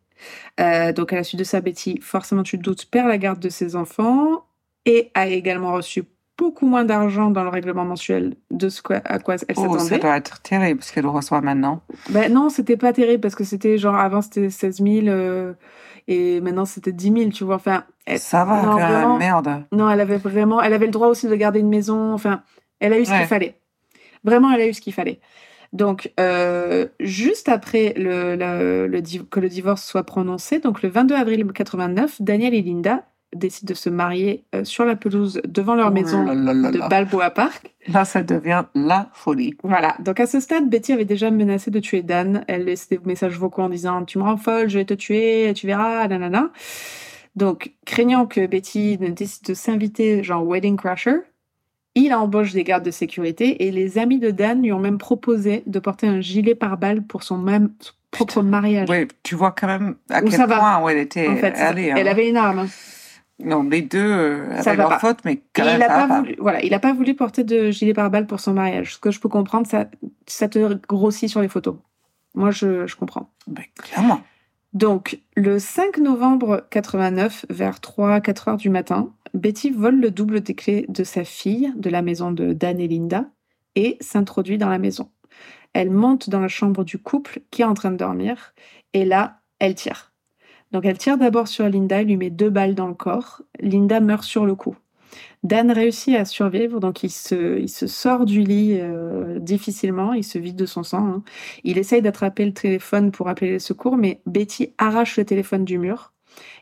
S2: Euh, donc, à la suite de ça, Betty, forcément, tu te doutes, perd la garde de ses enfants et a également reçu beaucoup moins d'argent dans le règlement mensuel de ce à quoi elle
S1: Oh, ça
S2: s'attendait.
S1: doit être terrible ce qu'elle reçoit maintenant.
S2: Ben non, c'était pas terrible parce que c'était genre avant c'était 16 000 euh, et maintenant c'était 10 000, tu vois. Enfin, elle-
S1: Ça va,
S2: non, vraiment.
S1: merde.
S2: Non, elle avait vraiment, elle avait le droit aussi de garder une maison. Enfin, elle a eu ce
S1: Ouais.
S2: qu'il fallait. Vraiment, elle a eu ce qu'il fallait. Donc, euh, juste après le, le- le div- que le divorce soit prononcé, donc le 22 avril 89, Daniel et Linda décident de se marier euh, sur la pelouse devant leur maison
S1: là là là
S2: de. Balboa Park.
S1: Là, ça devient la folie.
S2: Voilà. Donc à ce stade, Betty avait déjà menacé de tuer Dan. Elle laissait des messages vocaux en disant "Tu me rends folle, je vais te tuer, tu verras." Nanana. Donc, craignant que Betty ne décide de s'inviter, genre wedding crasher, il embauche des gardes de sécurité et les amis de Dan lui ont même proposé de porter un gilet pare-balles pour son même son propre mariage.
S1: Oui, tu vois quand même à
S2: Où
S1: quel
S2: ça va.
S1: point où elle était
S2: En fait,
S1: allée. hein.
S2: elle avait une arme. hein.
S1: Non, les deux euh,
S2: Ça
S1: avaient
S2: va
S1: leur
S2: pas.
S1: faute, mais quand même,
S2: il a
S1: ça
S2: pas
S1: va
S2: voulu, voilà, il a pas voulu porter de gilet pare-balles pour son mariage. Ce que je peux comprendre, ça, ça te grossit sur les photos. Moi, je, je comprends.
S1: Ben, clairement.
S2: Donc, le 5 novembre 89, vers 3-4 heures du matin, Betty vole le double des clés de sa fille de la maison de Dan et Linda et s'introduit dans la maison. Elle monte dans la chambre du couple qui est en train de dormir et là, elle tire. Donc, elle tire d'abord sur Linda, elle lui met deux balles dans le corps. Linda meurt sur le coup. Dan réussit à survivre, donc il se, sort du lit euh, difficilement, il se vide de son sang. hein. Il essaye d'attraper le téléphone pour appeler les secours, mais Betty arrache le téléphone du mur.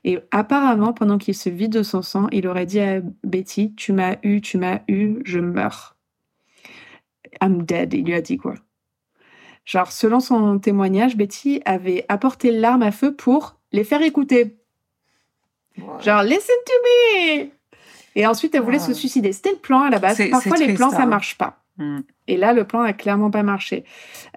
S2: Et apparemment, pendant qu'il se vide de son sang, il aurait dit à Betty, tu m'as eu, tu m'as eu, je meurs. I'm dead, il lui a dit quoi. Genre, selon son témoignage, Betty avait apporté l'arme à feu pour les faire écouter. Genre, listen to me! Et ensuite, elle voulait
S1: Ouais.
S2: se suicider. C'était le plan à la base. Parfois, les plans, ça
S1: hein.
S2: marche pas.
S1: Hmm.
S2: Et là, le plan a clairement pas marché.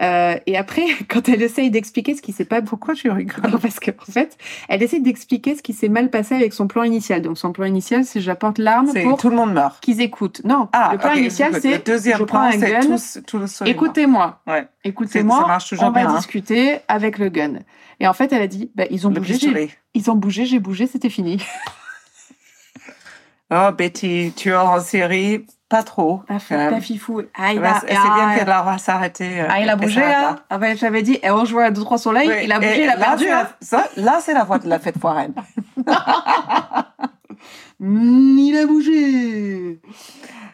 S2: Euh, et après, quand elle essaye d'expliquer ce qui s'est pas
S1: Pourquoi tu rigoles
S2: non, parce qu'en fait, elle essaie d'expliquer ce qui s'est mal passé avec son plan initial. Donc, son plan initial, c'est j'apporte l'arme pour
S1: tout le monde meurt.
S2: qu'ils écoutent. Non,
S1: Ah,
S2: le plan initial, c'est
S1: le deuxième
S2: je prends
S1: plan,
S2: un
S1: c'est
S2: gun, écoutez-moi,
S1: Ouais.
S2: Écoutez-moi, on va
S1: bien, hein.
S2: discuter avec le gun. Et en fait, elle a dit, bah, ils ont
S1: Le
S2: bougé, ils ont bougé, j'ai bougé, c'était fini.
S1: Oh, Betty, tu es en série, pas trop.
S2: Ah,
S1: quand même.
S2: pas fifou. Ah, il a,
S1: c'est bien
S2: ah,
S1: qu'elle va s'arrêter. euh,
S2: ah, il a bougé,
S1: s'arrête
S2: hein. Ah, ben, j'avais dit, on jouait à 2-3 soleils,
S1: Oui,
S2: il a
S1: et
S2: bougé, il a
S1: là,
S2: perdu. hein.
S1: ça, là, c'est la voix de la fête foraine.
S2: Il a bougé.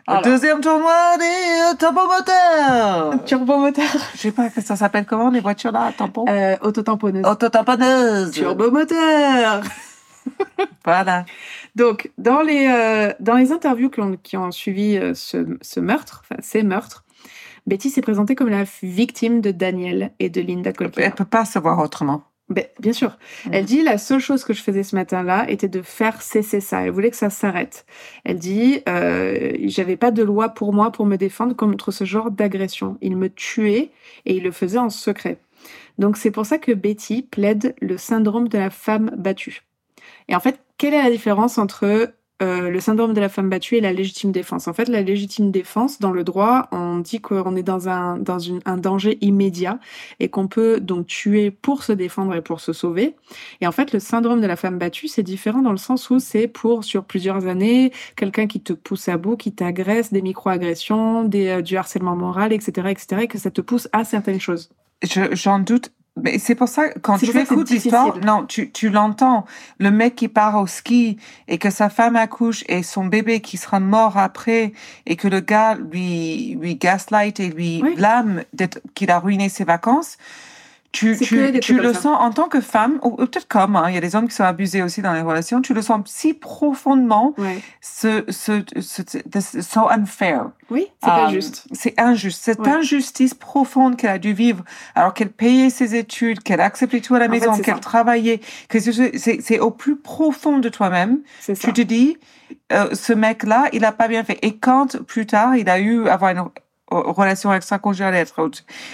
S2: Alors.
S1: Deuxième tournoi des euh, tampons moteurs.
S2: Turbomoteur.
S1: Je sais pas ça s'appelle comment les voitures là, tampons.
S2: Euh, autotamponneuse.
S1: Autotamponneuses.
S2: Turbomoteur.
S1: Voilà.
S2: Donc, dans les, euh, dans les interviews qui ont, qui ont suivi euh, ce, ce meurtre, enfin ces meurtres, Betty s'est présentée comme la victime de Daniel et de Linda Colker.
S1: Elle peut pas se voir autrement.
S2: Ben, bien sûr.
S1: Mm.
S2: Elle dit la seule chose que je faisais ce matin-là était de faire cesser ça. Elle voulait que ça s'arrête. Elle dit euh, j'avais pas de loi pour moi pour me défendre contre ce genre d'agression. Il me tuait et il le faisait en secret. Donc c'est pour ça que Betty plaide le syndrome de la femme battue. Et en fait, quelle est la différence entre euh, le syndrome de la femme battue et la légitime défense? En fait, la légitime défense, dans le droit, on dit qu'on est dans un, dans un danger immédiat et qu'on peut donc tuer pour se défendre et pour se sauver. Et en fait, le syndrome de la femme battue, c'est différent dans le sens où c'est pour, sur plusieurs années, quelqu'un qui te pousse à bout, qui t'agresse, des micro-agressions, euh, du harcèlement moral, etc., etc., et que ça te pousse à certaines choses.
S1: Je- J'en doute. Mais c'est pour ça, quand tu écoutes l'histoire, non, tu, tu l'entends. Le mec qui part au ski et que sa femme accouche et son bébé qui sera mort après et que le gars lui, lui gaslight et lui
S2: Oui.
S1: blâme d'être, qu'il a ruiné ses vacances. Tu, tu, tu le sens en tant que femme, ou, ou peut-être comme, hein, il y a des hommes qui sont abusés aussi dans les relations, tu le sens si profondément,
S2: Ouais.
S1: ce, ce, ce, ce- so unfair.
S2: Oui, c'est pas
S1: Euh,
S2: juste.
S1: C'est injuste. Cette
S2: Ouais.
S1: injustice profonde qu'elle a dû vivre, alors qu'elle payait ses études, qu'elle acceptait tout à la
S2: En
S1: maison, qu'elle travaillait, que c'est- au plus profond de toi-même. Tu te dis, euh, ce mec-là, il a pas bien fait. Et quand plus tard, il a eu avoir une relation extra-conjugale, être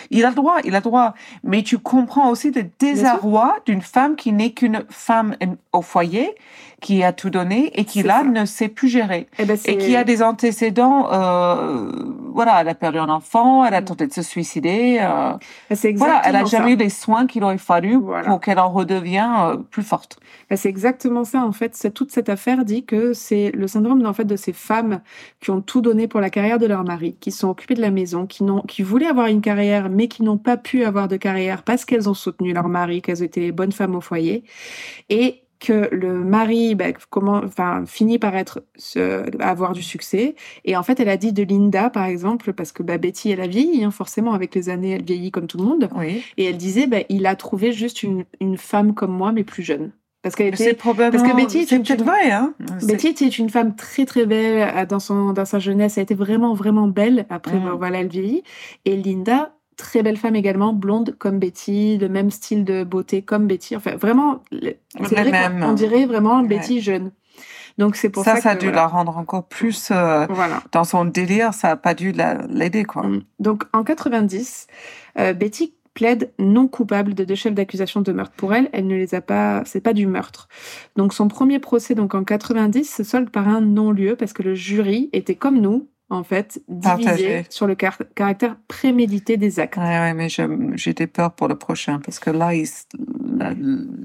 S1: il a le droit, il a le droit. Mais tu comprends aussi le désarroi d'une femme qui n'est qu'une femme au foyer, qui a tout donné et qui là
S2: ça.
S1: ne sait plus gérer
S2: Eh ben,
S1: et qui a des antécédents. Euh, voilà, elle a perdu un enfant, elle a
S2: Mm.
S1: tenté de se suicider. euh,
S2: c'est
S1: voilà, elle a jamais
S2: ça.
S1: eu les soins qu'il aurait fallu
S2: Voilà.
S1: pour qu'elle en redevienne euh, plus forte.
S2: Ben, c'est exactement ça en fait. Toute cette affaire dit que c'est le syndrome en fait de ces femmes qui ont tout donné pour la carrière de leur mari, qui sont occupées de la maison, qui n'ont, qui voulaient avoir une carrière mais qui n'ont pas pu avoir de carrière parce qu'elles ont soutenu leur mari, qu'elles étaient bonnes femmes au foyer, et que le mari ben, comment, enfin, finit par être avoir du succès. Et en fait, elle a dit de Linda par exemple parce que bah, Betty elle a vieilli, hein, forcément avec les années elle vieillit comme tout le monde.
S1: Oui.
S2: Et elle disait, bah, il a trouvé juste une, une femme comme moi, mais plus jeune. Parce qu'elle
S1: C'est
S2: était,
S1: probablement.
S2: parce que Betty est
S1: c'est
S2: une-
S1: peut-être vrai, hein.
S2: Betty était une femme très très belle euh, dans son dans sa jeunesse. Elle était vraiment vraiment belle. Après,
S1: Mm.
S2: bah, voilà, elle vieillit. Et Linda, très belle femme également, blonde comme Betty, le même style de beauté comme Betty. Enfin, vraiment, vrai on dirait vraiment
S1: Ouais.
S2: Betty jeune. Donc c'est pour
S1: ça,
S2: ça,
S1: ça a
S2: que,
S1: dû
S2: voilà.
S1: la rendre encore plus euh,
S2: Voilà.
S1: dans son délire. Ça a pas dû la- l'aider, quoi.
S2: Mm. Donc en 90, euh, Betty plaide non coupable de deux chefs d'accusation de meurtre. Pour elle, elle ne les a pas, c'est pas du meurtre. Donc son premier procès, donc en 90, se solde par un non-lieu parce que le jury était comme nous, en fait, divisé
S1: Partagé.
S2: sur le car- caractère prémédité des actes.
S1: Ouais, mais j'étais peur pour le prochain parce que là, il, la-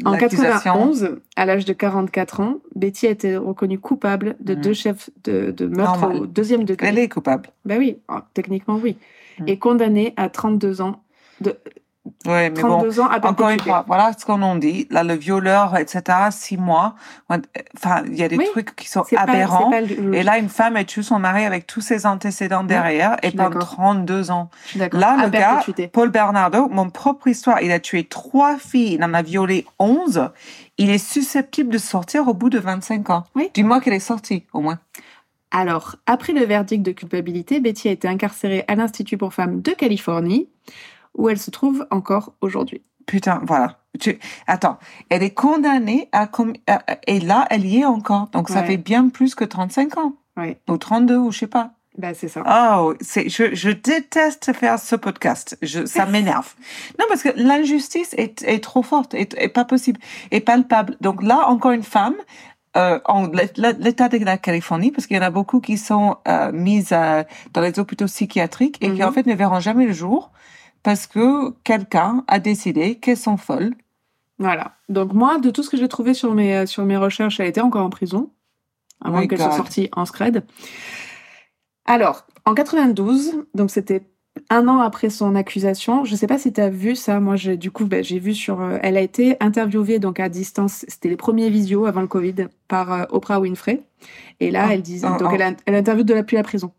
S2: En
S1: l'accusation.
S2: 91, à l'âge de 44 ans, Betty a été reconnue coupable de
S1: Mm.
S2: deux chefs de, de meurtre au deuxième degré.
S1: Elle est coupable.
S2: Ben oui, oh, techniquement oui.
S1: Mm.
S2: Et condamnée à 32 ans de
S1: Ouais, mais bon,
S2: 32 ans à
S1: encore une fois, voilà ce qu'on en dit. Là, le violeur, etc., six mois. Enfin, il y a des
S2: Oui,
S1: trucs qui sont aberrants.
S2: c'est pas le-
S1: Et là, une femme, elle tue son mari avec tous ses antécédents derrière
S2: je
S1: et pendant
S2: d'accord.
S1: 32 ans. Là,
S2: À
S1: le gars. Paul Bernardo, mon propre histoire, il a tué trois filles, il en a violé 11. Il est susceptible de sortir au bout de 25 ans.
S2: Oui.
S1: Dis-moi qu'elle est sortie, au moins.
S2: Alors, après le verdict de culpabilité, Betty a été incarcérée à l'Institut pour femmes de Californie, où elle se trouve encore aujourd'hui.
S1: Putain, voilà. Tu... Attends, elle est condamnée à... Et là, elle y est encore. Donc, ça fait bien plus que 35 ans.
S2: Ouais.
S1: Ou 32, ou je sais pas.
S2: Bah, c'est ça.
S1: Oh, c'est, je, je déteste faire ce podcast. Je, ça m'énerve. non, parce que l'injustice est, est trop forte, est, est pas possible, est palpable. Donc là, encore une femme, euh, en l'état de la Californie, parce qu'il y en a beaucoup qui sont euh, mises euh, dans les hôpitaux psychiatriques et qui
S2: Mhm.
S1: en fait ne verront jamais le jour parce que quelqu'un a décidé qu'elles sont folles.
S2: Voilà. Donc, moi, de tout ce que j'ai trouvé sur mes, euh, sur mes recherches, elle était encore en prison, avant
S1: My
S2: qu'elle soit sortie en scred. Alors, en 92, donc c'était un an après son accusation, je sais pas si tu as vu ça, moi, j'ai, du coup, ben, j'ai vu sur... euh, elle a été interviewée donc à distance, c'était les premiers visios avant le Covid, par euh, Oprah Winfrey. Et là,
S1: Ah,
S2: elle disait...
S1: ah,
S2: donc,
S1: ah.
S2: elle, a, elle interviewe depuis la prison.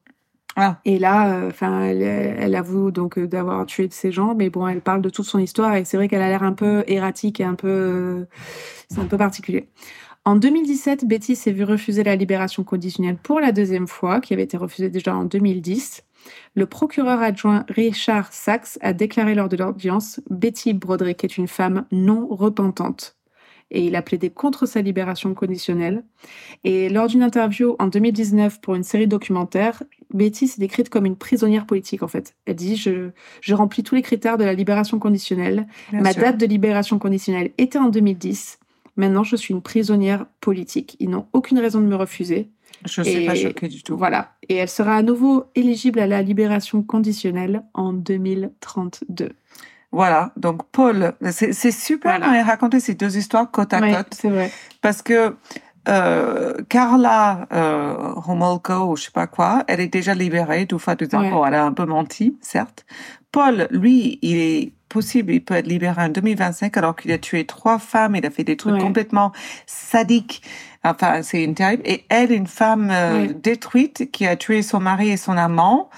S1: Ah.
S2: Et là, enfin, elle, elle avoue donc euh, d'avoir tué de ses gens, mais bon, elle parle de toute son histoire et c'est vrai qu'elle a l'air un peu erratique et un peu, euh, c'est un peu particulier. En 2017, Betty s'est vue refuser la libération conditionnelle pour la deuxième fois, qui avait été refusée déjà en 2010. Le procureur adjoint Richard Sachs a déclaré lors de l'audience Betty Broderick est une femme non repentante. Et il a plaidé contre sa libération conditionnelle. Et lors d'une interview en 2019 pour une série documentaire, Betty s'est décrite comme une prisonnière politique en fait. Elle dit je, je remplis tous les critères de la libération conditionnelle.
S1: Bien
S2: Ma
S1: sûr.
S2: date de libération conditionnelle était en 2010. Maintenant, je suis une prisonnière politique. Ils n'ont aucune raison de me refuser.
S1: Je suis pas choquée du tout.
S2: Voilà. Et elle sera à nouveau éligible à la libération conditionnelle en 2032.
S1: Voilà. Donc, Paul, c'est, super
S2: Voilà.
S1: de raconter ces deux histoires côte à côte.
S2: c'est vrai.
S1: parce que euh, Carla euh, Homolko ou je sais pas quoi, elle est déjà libérée tout fois tout temps.
S2: Ouais.
S1: Bon, elle a un peu menti, certes. Paul, lui, il est possible, il peut être libéré en 2025 alors qu'il a tué trois femmes, il a fait des trucs
S2: Ouais.
S1: complètement sadiques. Enfin, c'est une terrible. Et elle, une femme euh,
S2: Ouais.
S1: détruite qui a tué son mari et son amant.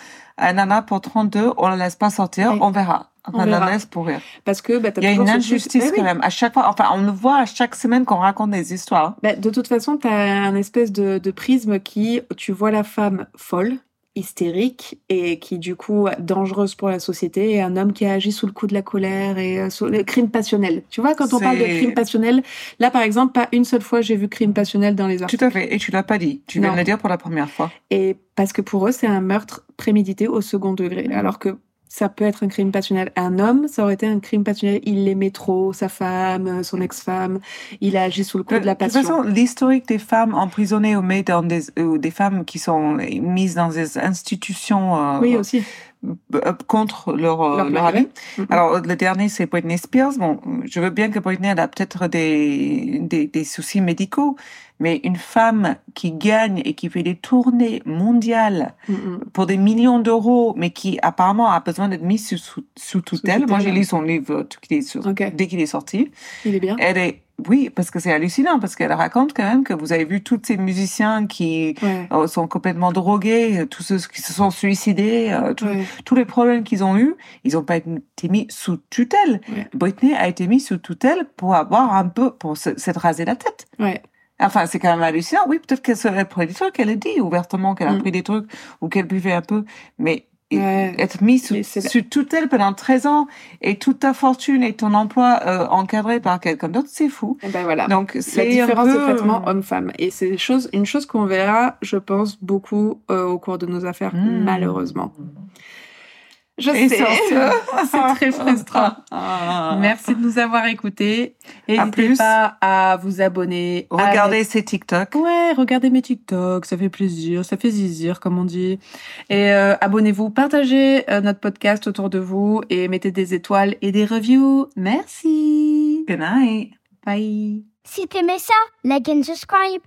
S1: Elle en a pour 32, on la laisse pas sortir, on verra.
S2: On
S1: On, la
S2: verra.
S1: laisse pourrir.
S2: Parce que bah,
S1: Il y a une
S2: truc-
S1: injustice
S2: oui.
S1: quand même. À chaque fois, enfin, on le voit à chaque semaine qu'on raconte des histoires.
S2: Bah, de toute façon, tu as un espèce de, de prisme qui, tu vois la femme folle, hystérique et qui du coup dangereuse pour la société et un homme qui agit sous le coup de la colère et euh, sous le crime passionnel. Tu vois, quand on parle de crime passionnel, là par exemple, pas une seule fois j'ai vu crime passionnel dans les articles.
S1: Tout à fait. Et tu l'as pas dit. Tu viens de le dire pour la première fois.
S2: Et parce que pour eux, c'est un meurtre prémédité au second degré. Alors que ça peut être un crime passionnel. Un homme, ça aurait été un crime passionnel. Il l'aimait trop, sa femme, son ex-femme. Il a agi sous le coup de la
S1: De toute
S2: passion.
S1: façon, l'historique des femmes emprisonnées ou, mises dans des, ou des femmes qui sont mises dans des institutions euh,
S2: oui, aussi.
S1: Euh, contre leur, euh,
S2: Leur
S1: leur avis.
S2: Mhm.
S1: Alors, le dernier, c'est Britney Spears. Bon, je veux bien que Britney elle a peut-être des, des, des soucis médicaux, mais une femme qui gagne et qui fait des tournées mondiales
S2: Mhm.
S1: pour des millions d'euros, mais qui apparemment a besoin d'être mise sous, sous, sous tutelle. Moi,
S2: tutelle,
S1: j'ai lu son livre tout qu'il est sur-
S2: Ok.
S1: dès qu'il est sorti.
S2: Il est bien.
S1: Elle est, oui, parce que c'est hallucinant, parce qu'elle raconte quand même que vous avez vu tous ces musiciens qui
S2: Ouais.
S1: euh, sont complètement drogués, tous ceux qui se sont suicidés, euh, tous-
S2: Ouais.
S1: tous les problèmes qu'ils ont eus, ils n'ont pas été mis sous tutelle.
S2: Ouais.
S1: Britney a été mise sous tutelle pour avoir un peu, pour se- s'être rasé la tête.
S2: Ouais.
S1: Enfin, c'est quand même hallucinant. Oui, peut-être qu'elle serait pris des trucs, elle a dit ouvertement qu'elle a
S2: Mm.
S1: pris des trucs ou qu'elle buvait un peu, mais
S2: Ouais.
S1: être mise sous,
S2: la-
S1: sous tutelle pendant 13 ans et toute ta fortune et ton emploi euh, encadré par quelqu'un d'autre, c'est fou.
S2: Et ben voilà.
S1: Donc,
S2: La
S1: c'est
S2: différence
S1: un
S2: de traitement homme-femme. Et c'est chose, une chose qu'on verra, je pense, beaucoup euh, au cours de nos affaires,
S1: Mm.
S2: malheureusement. Je
S1: Et
S2: sais, c'est très frustrant.
S1: Ah.
S2: Merci de nous avoir écoutés. N'hésitez
S1: plus.
S2: pas à vous abonner. à
S1: Regardez ces TikTok.
S2: Ouais, regardez mes TikTok, ça fait plaisir, ça fait zizir, comme on dit. Et euh, abonnez-vous, partagez euh, notre podcast autour de vous et mettez des étoiles et des reviews. Merci.
S1: Good night.
S2: Bye.
S3: Si t'aimais ça, like and subscribe.